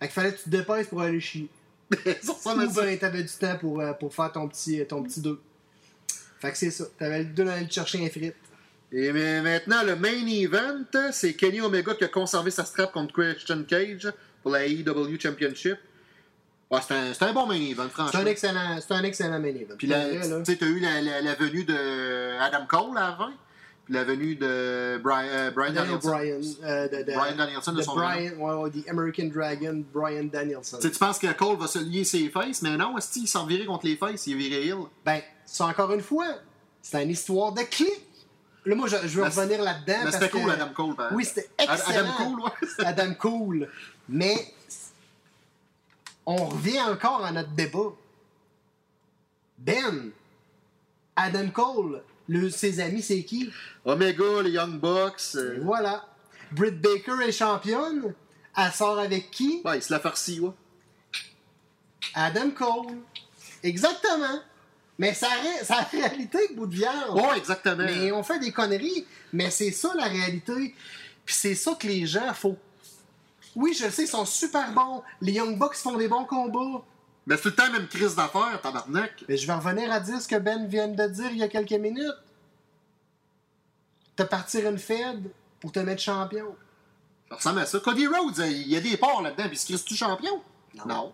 Fait qu'il fallait que tu te dépasses pour aller chier. Ça Ou ben t'avais du temps pour, euh, pour faire ton petit, ton petit 2. Fait que c'est ça. T'avais le 2 d'aller chercher un frite. Et mais maintenant, le main event, c'est Kenny Omega qui a conservé sa strap contre Christian Cage pour la AEW Championship. Ouais, c'est un, un bon main event, C'est un franchement. excellent, c'est un excellent main event. Puis tu sais, t'as eu la, la- la venue de Adam Cole avant, puis la venue de Brian, euh, Brian Daniel Danielson. Bryan. euh, de, de- Brian Danielson de de son Brian, ouais, The American Dragon, Brian Danielson. Tu sais, tu penses que Cole va se lier ses faces, mais non, est il s'en virait contre les faces, il est viré. Ben, c'est encore une fois, c'est une histoire de clic. Là, moi, je, je veux revenir là-dedans. Parce c'était cool, Adam Cole. par Oui, c'était excellent. Adam Cole, ouais. Adam Cool. Mais on revient encore à notre débat. Ben, Adam Cole, le, ses amis, c'est qui? Omega, les Young Bucks. euh, Voilà. Britt Baker est championne. Elle sort avec qui? Ouais, il se la farci, ouais. Adam Cole. Exactement. Mais ça, ça la réalité, bout de viande. Ouais, exactement. Mais on fait des conneries, mais c'est ça la réalité. Puis c'est ça que les gens, faut. Oui, je le sais, ils sont super bons. Les Young Bucks font des bons combats. Mais c'est tout le temps même crise d'affaires, tabarnak. Mais je vais revenir à dire ce que Ben vient de dire il y a quelques minutes. Te partir une Fed pour te mettre champion? Ça ressemble à ça. Cody Rhodes, euh, il y a des ports là-dedans, puis il se tout champion? Non.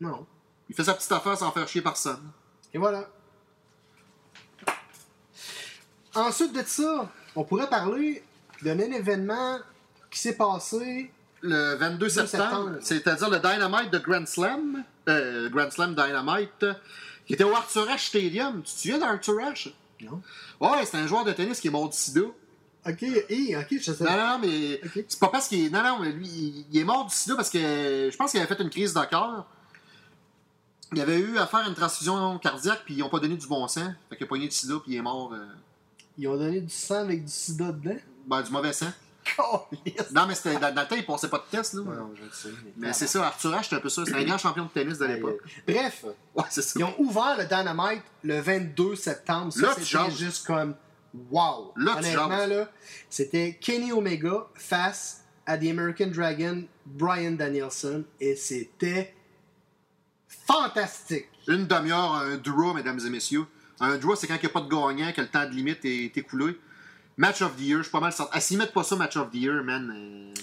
Non. Il fait sa petite affaire sans faire chier personne. Et voilà. Ensuite de ça, on pourrait parler d'un événement qui s'est passé. Le 22 septembre, c'est-à-dire le Dynamite de Grand Slam, euh, Grand Slam Dynamite, euh, qui était au Arthur Ashe Stadium. Tu te souviens d'Arthur Ashe? Non. Ouais, c'est un joueur de tennis qui est mort du sida. Ok, et, ok, je sais. Non, non, non, mais c'est pas parce qu'il est. Non, non, mais lui, il, il est mort du sida parce que je pense qu'il avait fait une crise de cœur. Il avait eu à faire une transfusion cardiaque, puis ils n'ont pas donné du bon sang. Fait qu'il a pogné du sida, puis il est mort. euh, Ils ont donné du sang avec du sida dedans? ben, du mauvais sang. Non, mais c'était dans, dans le temps, il passait pas de test, là. Non, je le sais. Mais c'est ça, Arthur Ashe, c'était un peu ça. C'était un grand champion de tennis de l'époque. Bref, Ouais, c'est ça. ils ont ouvert le Dynamite le 22 septembre. Ça, c'était juste comme wow. Là, Honnêtement, là, c'était Kenny Omega face à The American Dragon, Brian Danielson, et c'était fantastique. Une demi-heure, un draw, mesdames et messieurs. Un draw, c'est quand il n'y a pas de gagnant, que le temps de limite est écoulé. Match of the year, je suis pas mal sorti. Ah, s'ils mettent pas ça, match of the year, man. euh,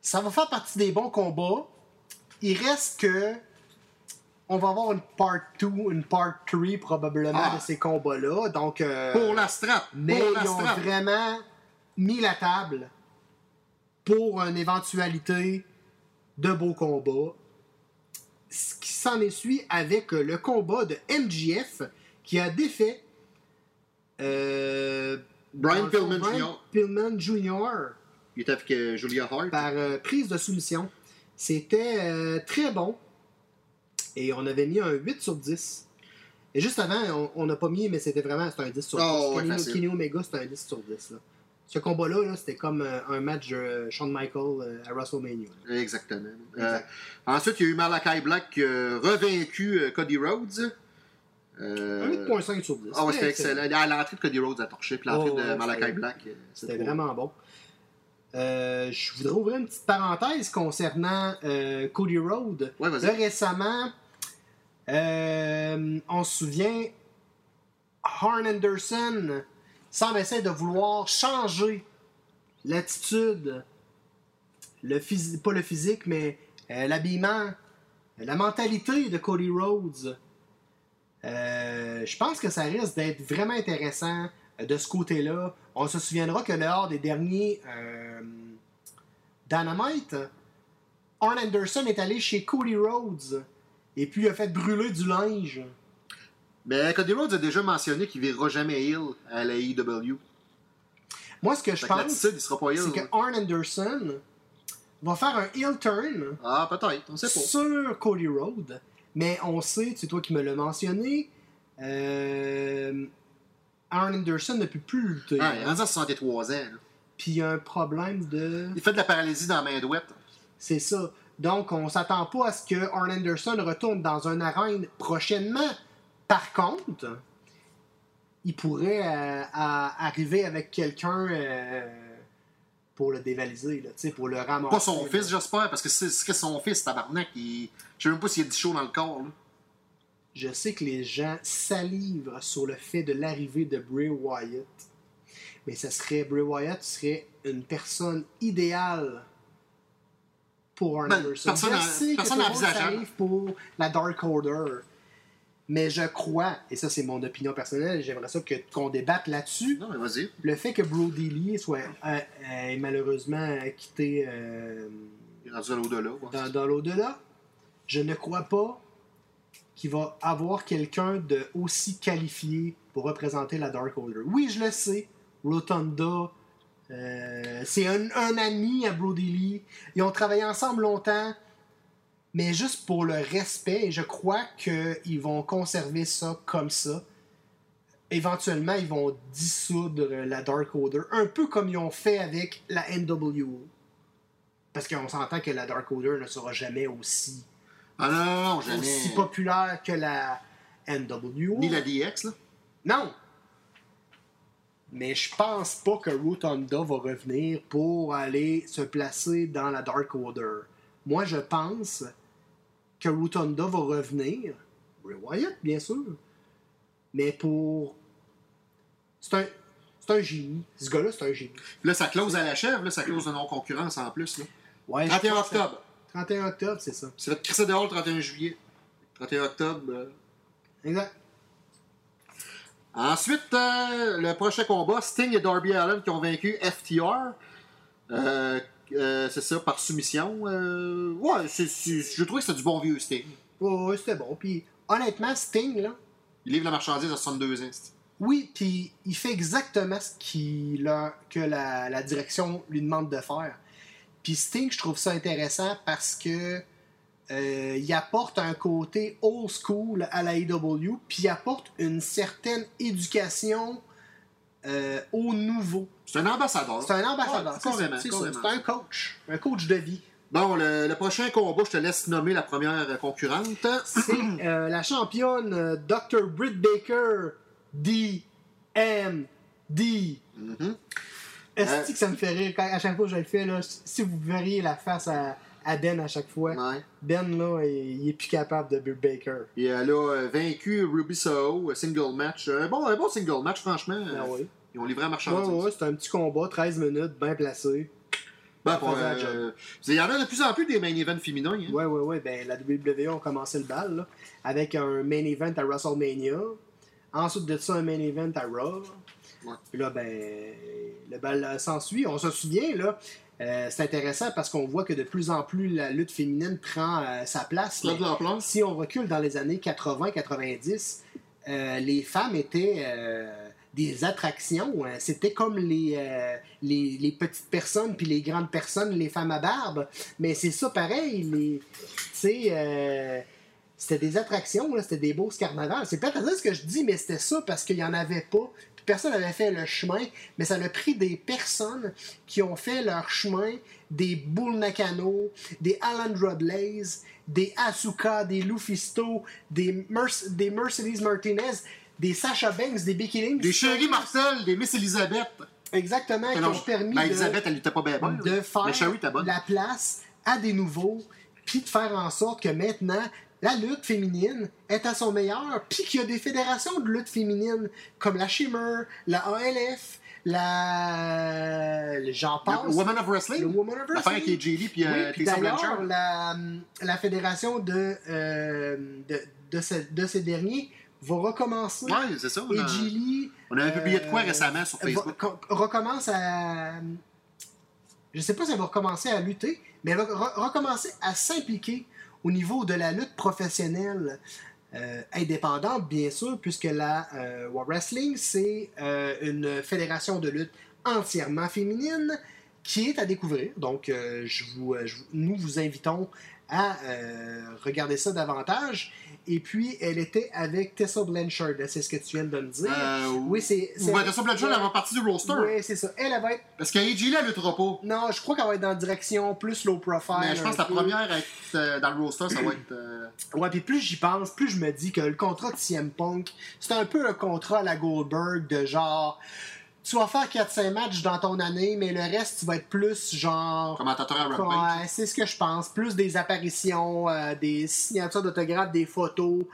Ça va faire partie des bons combats. Il reste que on va avoir une part 2, une part 3 probablement Ah. de ces combats-là. Donc, euh, Pour la strap. mais pour la ils ont strap. vraiment mis la table pour une éventualité de beaux combats. Ce qui s'en est suivi avec le combat de MJF qui a défait euh, Brian Pillman Brian Jr.. Pillman Jr. Il était avec euh, Julia Hart. par euh, prise de soumission. C'était euh, très bon. Et on avait mis un 8 sur 10. Et juste avant, on- n'a pas mis, mais c'était vraiment un 10 sur 10. Oh, ouais, Kenny, Omega, c'était un 10 sur 10. là. Ce combat-là, là, c'était comme euh, un match de Shawn Michael euh, à WrestleMania. Exactement. Euh, Exact. ensuite, il y a eu Malakai Black qui a revaincu Cody Rhodes. Euh, Un 8.5 sur 10. Ah ouais, c'était excellent. L'entrée de Cody Rhodes à torché, puis l'entrée Oh, de Malakai Black. euh, C'était vraiment bon. Euh, je voudrais ouvrir une petite parenthèse concernant euh, Cody Rhodes. Ouais. Là, récemment, on se souvient, Arn Anderson semble essayer de vouloir changer l'attitude, le pas le physique, mais l'habillement, la mentalité de Cody Rhodes. Euh, je pense que ça risque d'être vraiment intéressant euh, de ce côté-là. On se souviendra que lors des derniers euh, Dynamite, Arn Anderson est allé chez Cody Rhodes et puis il a fait brûler du linge. Mais Cody Rhodes a déjà mentionné qu'il ne virera jamais heel à la AEW. Moi, ce que je pense, c'est que Arn Anderson va faire un heel turn Ah, peut-être, on sait pas. sur Cody Rhodes, mais on sait, c'est toi qui me l'as mentionné, euh, Arn Anderson ne peut plus lutter. Ah, il est rendu à 63 ans. là. Puis il y a un problème de. Il fait de la paralysie dans la main douette. C'est ça. Donc, on s'attend pas à ce que Arn Anderson retourne dans un arène prochainement. Par contre, il pourrait euh, à- arriver avec quelqu'un euh, pour le dévaliser, là, pour le ramasser. Pas son là. fils, j'espère, parce que c'est ce que son fils, tabarnak, il... je sais même pas s'il y a du chaud dans le corps. Là. Je sais que les gens salivent sur le fait de l'arrivée de Bray Wyatt. Mais ça serait Bray Wyatt serait une personne idéale pour Arn Ben, Anderson. personne Je à- sais que personne tout le monde envisageable. salive pour la Dark Order. Mais je crois, et ça c'est mon opinion personnelle, j'aimerais ça que- qu'on débatte là-dessus. Non, mais vas-y. Le fait que Brody Lee soit euh, euh, malheureusement quitté euh, Il est rendu à l'au-delà. ouais. dans, dans l'au-delà, je ne crois pas qu'il va avoir quelqu'un de aussi qualifié pour représenter la Dark Order. Oui, je le sais, Rotunda, euh, c'est un, un ami à Brody Lee. Ils ont travaillé ensemble longtemps, mais juste pour le respect, et je crois qu'ils vont conserver ça comme ça. Éventuellement, ils vont dissoudre la Dark Order, un peu comme ils ont fait avec la NWO. Parce qu'on s'entend que la Dark Order ne sera jamais aussi, Ah non, non, non, jamais. aussi populaire que la NWO. Ni la DX, là? Non! Mais je pense pas que Rotunda va revenir pour aller se placer dans la Dark Order. Moi, je pense que Rotunda va revenir. Bray Wyatt, bien sûr. Mais pour. C'est un. C'est un génie. Ce gars-là, c'est un génie. Là, ça close à la chèvre, là, ça close de non-concurrence en plus. Là. Ouais, je 31 crois que ça- octobre. 31 octobre, c'est ça. C'est fait crisser dehors le 31 juillet. 31 octobre. euh. Exact. Ensuite, euh, le prochain combat, Sting et Darby Allen qui ont vaincu FTR. Euh, euh, c'est ça, par soumission. Euh, ouais, c'est- c'est- je trouvais que c'était du bon vieux Sting. Ouais, c'était bon. Puis, honnêtement, Sting, là, Il livre la marchandise à 62 ans. c'est- Oui, puis il fait exactement ce qu'il a- que la, la direction lui demande de faire. Puis Sting, je trouve ça intéressant parce que euh, il apporte un côté old school à la AEW, puis il apporte une certaine éducation euh, au nouveau. C'est un ambassadeur. C'est un ambassadeur, Ouais, c'est carrément, un coach, un coach de vie. Bon, le, le prochain combat, je te laisse nommer la première concurrente. C'est euh, la championne euh, Dr. Britt Baker, D.M.D. Mhm. Est-ce Euh, que ça me fait rire quand, à chaque fois que je le fais, là, si vous verriez la face à, à Ben à chaque fois, Ouais. Ben, là, il, il est plus capable de Britt Baker. Et elle a euh, vaincu Ruby Soho, single match. Un bon, un bon single match, franchement. Ah oui. Ils ont livré Ouais, marchandise. ouais, ouais, c'est un petit combat, 13 minutes, bien placé. Ben, pour, euh, il y en a de plus en plus des main events féminins. Hein. Ouais, ouais, ouais. Ben, la WWE a commencé le bal, là, avec un main event à WrestleMania. Ensuite de ça, un main event à Raw. Puis là, ben, le bal euh, s'ensuit. On se souvient, là. Euh, c'est intéressant parce qu'on voit que de plus en plus la lutte féminine prend euh, sa place. Là, de si on recule dans les années 80-90, euh, les femmes étaient des attractions. hein. C'était comme les, euh, les, les petites personnes puis les grandes personnes, les femmes à barbe. Mais c'est ça pareil. Les, euh, c'était des attractions, c'était des beaux carnavals. C'est peut-être ça ce que je dis, mais c'était ça parce qu'il n'y en avait pas. Personne n'avait fait le chemin, mais ça a pris des personnes qui ont fait leur chemin, des Bull Nakano, des Alan Rodleys, des Asuka, des Lufisto, des, Merc- des Mercedes Martinez, des Sasha Banks, des Becky Lynch. Des Chéri Marcel, des Miss Elisabeth. Exactement, qui ont permis ben, de Elisabeth, elle était pas bien bonne. de faire Sherry la place à des nouveaux, puis de faire en sorte que maintenant, la lutte féminine est à son meilleur, puis qu'il y a des fédérations de lutte féminine comme la Shimmer, la ALF, la... J'en Le passe. Woman of Wrestling? Le Woman of Wrestling. avec AJ Lee puis euh, d'ailleurs, la, la fédération de, euh, de, de, ce- de ces derniers va recommencer. Ouais, c'est ça. on a- AJ Lee On avait publié de quoi euh, récemment sur Facebook? co- recommence à. Je sais pas si elle va recommencer à lutter, mais elle va re- recommencer à s'impliquer au niveau de la lutte professionnelle euh, indépendante, bien sûr, puisque la euh, Wrestling, c'est euh, une fédération de lutte entièrement féminine qui est à découvrir. Donc, euh, nous vous invitons à regarder ça davantage. Et puis, elle était avec Tessa Blanchard, c'est ce que tu viens de me dire. Euh, oui, c'est. Ben, Tessa Blanchard, elle va partie du roster. Oui, c'est ça. Elle, elle va être. Parce qu'AJ, là, elle luttera pas. Non, je crois qu'elle va être dans la direction plus low profile. Mais je pense que la peu. première à être euh, dans le roster, ça va être. euh, Ouais, puis plus j'y pense, plus je me dis que le contrat de CM Punk, c'est un peu un contrat à la Goldberg de genre. Tu vas faire 4-5 matchs dans ton année, mais le reste, tu vas être plus genre. commentateur à Rampage. Ouais, c'est ce que je pense. Plus des apparitions, euh, des signatures d'autographes, des photos.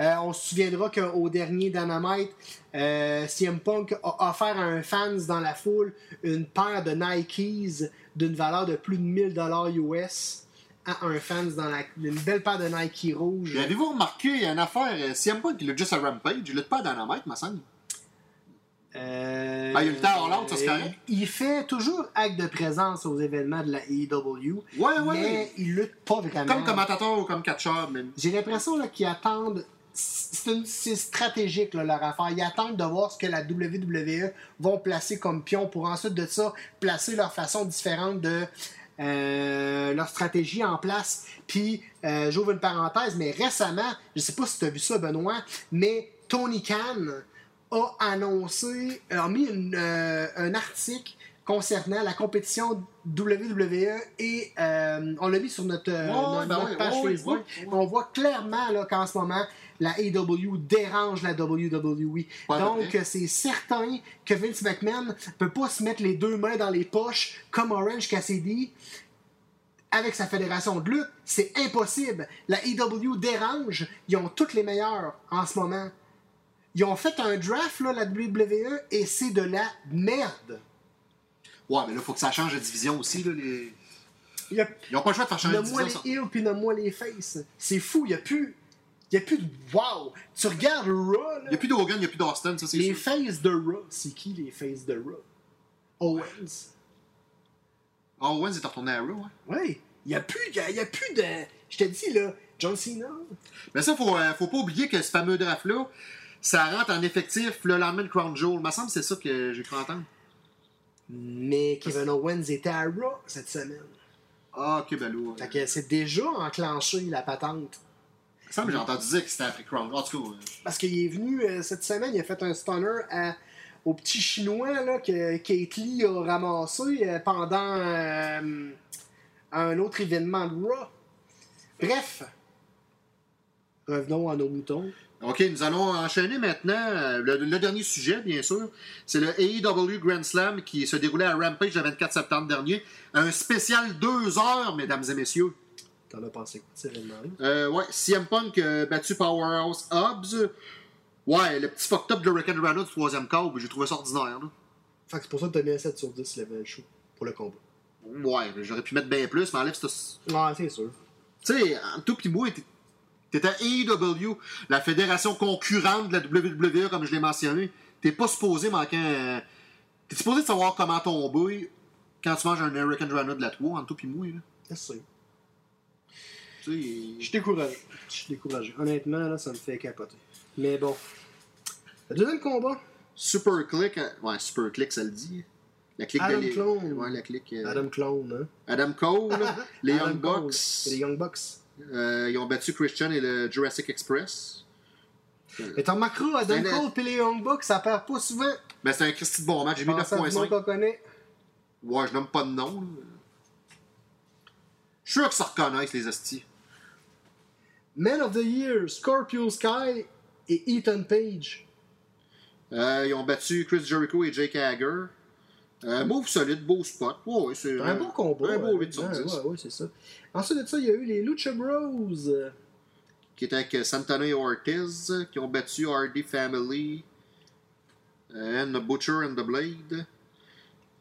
Euh, on se souviendra qu'au dernier Dynamite, euh, CM Punk a offert à un fans dans la foule une paire de Nikes d'une valeur de plus de 1000$ US à un fans dans la, une belle paire de Nike rouge. Avez-vous remarqué, il y a une affaire, CM Punk, il lutte juste à Rampage, il lutte pas à Dynamite, ma semble. Euh, Ah, il y a le temps ça, c'est correct? Il fait toujours acte de présence aux événements de la AEW, Ouais, ouais. mais il lutte pas vraiment. Comme commentateur ou comme catcheur, mais. J'ai l'impression qu'ils attendent. C'est stratégique là, leur affaire. Ils attendent de voir ce que la WWE vont placer comme pion pour ensuite de ça placer leur façon différente de euh, leur stratégie en place. Puis, euh, j'ouvre une parenthèse, mais récemment, je sais pas si tu as vu ça, Benoît, mais Tony Khan a annoncé, a mis une, euh, un article concernant la compétition WWE et euh, on l'a mis sur notre, euh, ben page Facebook. On voit clairement qu'en ce moment, la AEW dérange la WWE. Donc, vrai. c'est certain que Vince McMahon peut pas se mettre les deux mains dans les poches comme Orange Cassidy avec sa fédération de lutte. C'est impossible. La AEW dérange. Ils ont toutes les meilleurs en ce moment. Ils ont fait un draft, là, la WWE, et c'est de la merde. Ouais, mais là, faut que ça change de division aussi, là. Les... Il y a Ils ont pas le choix de faire changer de Nomme-moi division. les ça. heels puis nomme-moi les faces. C'est fou, il n'y a plus. Il a plus de wow! Tu regardes Raw, là, Il n'y a plus d'Hogan, il n'y a plus d'Austin, ça, c'est les sûr. faces de Raw. C'est qui les faces de Raw? Owens. Ah, Owens est retourné à Raw, ouais. Oui. Il n'y a, plus- il y a, il y a plus de. Je te dis, là, John Cena. Mais ça, faut, euh, faut pas oublier que ce fameux draft-là, ça rentre en effectif le lendemain de Crown Jewel. Il me semble que c'est ça que j'ai cru entendre. Mais Kevin Owens était à Raw cette semaine. Ah, ok, ben là. Fait que c'est déjà enclenché la patente. Il me semble que j'ai entendu dire que c'était après Crown Jewel. En tout cas, Parce qu'il est venu euh, cette semaine, il a fait un stunner à- au petit chinois là, que Kate Lee a ramassé euh, pendant euh, un autre événement de Raw. Bref, revenons à nos moutons. OK, nous allons enchaîner maintenant. euh, Le, le dernier sujet, bien sûr, c'est le AEW Grand Slam qui se déroulait à Rampage le 24 septembre dernier. Un spécial deux heures, mesdames et messieurs. T'en as pensé quoi de cet? Euh, ouais, CM Punk euh, battu Powerhouse Hobbs. Ouais, le petit fucked up de Rick and Rana du troisième câble, j'ai trouvé ça ordinaire. Là. Fait que c'est pour ça que t'as mis un 7 sur 10 le show pour le combat. Ouais, j'aurais pu mettre bien plus, mais enlève ce. Ouais, c'est sûr. Tu sais, en tout pis moi, t'es- à AEW, la fédération concurrente de la WWE, comme je l'ai mentionné. T'es pas supposé manquer un... T'es supposé savoir comment tomber quand tu manges un American Rana de la 3, en tout pis moi. Là. C'est sûr. Tu sais, Je suis découragé. Je suis découragé. Honnêtement, là, ça me fait capoter. Mais bon. Le deuxième combat, Super Click, euh, ouais, Super Click, ça le dit. La clique Adam de Clone. Ouais, la clique. euh, Adam Clone, hein? Adam Cole, les Adam Young. Bucks. Les Young Bucks. Euh, ils ont battu Christian et le Jurassic Express. Et ton macro, Adam C'est un- Cole et les Young Bucks, ça perd pas souvent. Ben, c'était un Christy de bon match. J'ai mis Pensez à du monde 9.5. qu'on connaît. Ouais, je nomme pas de nom. Je suis sûr que ça reconnaissent, les hosties. Man of the Year, Scorpio Sky et Ethan Page. Euh, ils ont battu Chris Jericho et Jake Hager. Euh, move solide, beau spot. Ouais, ouais, c'est Un bon combat. Un beau ouais. 8 sur Ouais, 10. Ouais, ouais, c'est ça. Ensuite de ça, il y a eu les Lucha Bros. Qui était avec Santana et Ortiz, qui ont battu Hardy Family. euh, and the Butcher and the Blade.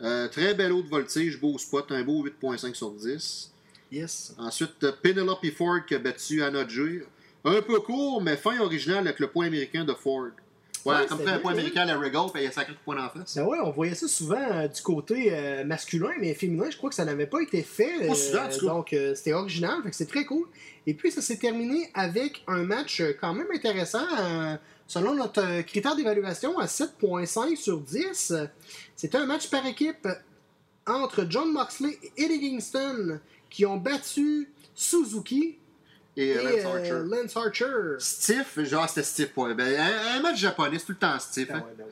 Euh, très bel haut de voltige, beau spot, un beau 8.5 sur 10. Yes. Ensuite, euh, Penelope Ford qui a battu Anna Jay. Un peu court, mais fin original avec le point américain de Ford. Ouais, Ouais, comme fait un point américain à la Regal, puis il a sacré de points d'en face. Ben ouais, on voyait ça souvent euh, du côté euh, masculin, mais féminin, je crois que ça n'avait pas été fait. Pas souvent, en tout cas. donc, euh, c'était original, fait que c'est très cool. Et puis, ça s'est terminé avec un match euh, quand même intéressant, euh, selon notre euh, critère d'évaluation, à 7.5 sur 10. Euh, C'était un match par équipe. entre John Moxley et Eddie Kingston qui ont battu Suzuki Et, et euh, Lance euh, Archer. Lance Archer. Stiff, genre c'était stiff. Ouais. Ben, un, un match japonais, c'est tout le temps stiff. Ben hein. ouais, ben ouais.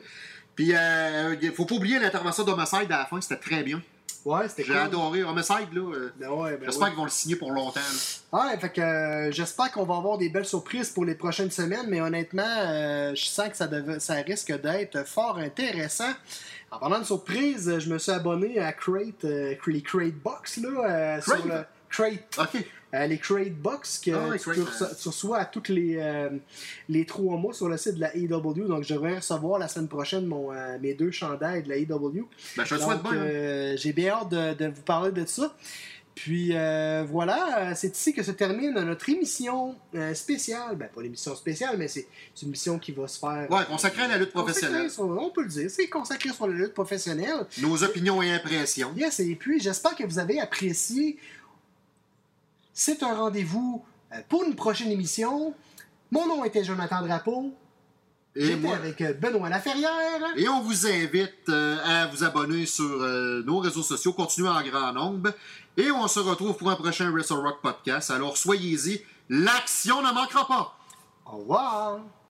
Puis, euh, il faut pas oublier l'intervention d'Homicide à la fin, c'était très bien. Ouais, c'était J'ai cool. adoré Homicide, là. euh, Ben ouais, ben J'espère qu'ils vont le signer pour longtemps. là. Ouais, fait que euh, j'espère qu'on va avoir des belles surprises pour les prochaines semaines, mais honnêtement, euh, je sens que ça, deve- ça risque d'être fort intéressant. En parlant de surprise, je me suis abonné à Crate, euh, les Crate Box, là, euh, Crate? sur le Crate, OK. Euh, les Crate Box que ouais, tu, tu reçois à tous les, euh, les trois mois sur le site de la AEW. Donc, je devrais recevoir la semaine prochaine mon, euh, mes deux chandails de la AEW. Ben, je te souhaite bien. hein. euh, J'ai bien hâte de, de vous parler de ça. Puis voilà, c'est ici que se termine notre émission spéciale. Ben, pas l'émission spéciale, mais c'est une émission qui va se faire. Ouais, consacré à la lutte professionnelle. Consacrée sur- on peut le dire, c'est consacré sur la lutte professionnelle. Nos opinions et impressions. Yes, et puis j'espère que vous avez apprécié. C'est un rendez-vous euh, pour une prochaine émission. Mon nom était Jonathan Drapeau. J'étais avec euh, Benoît Laferrière. Et on vous invite euh, à vous abonner sur euh, nos réseaux sociaux, continuez en grand nombre. Et on se retrouve pour un prochain Wrestle Rock podcast. Alors soyez-y, l'action ne manquera pas. Au revoir.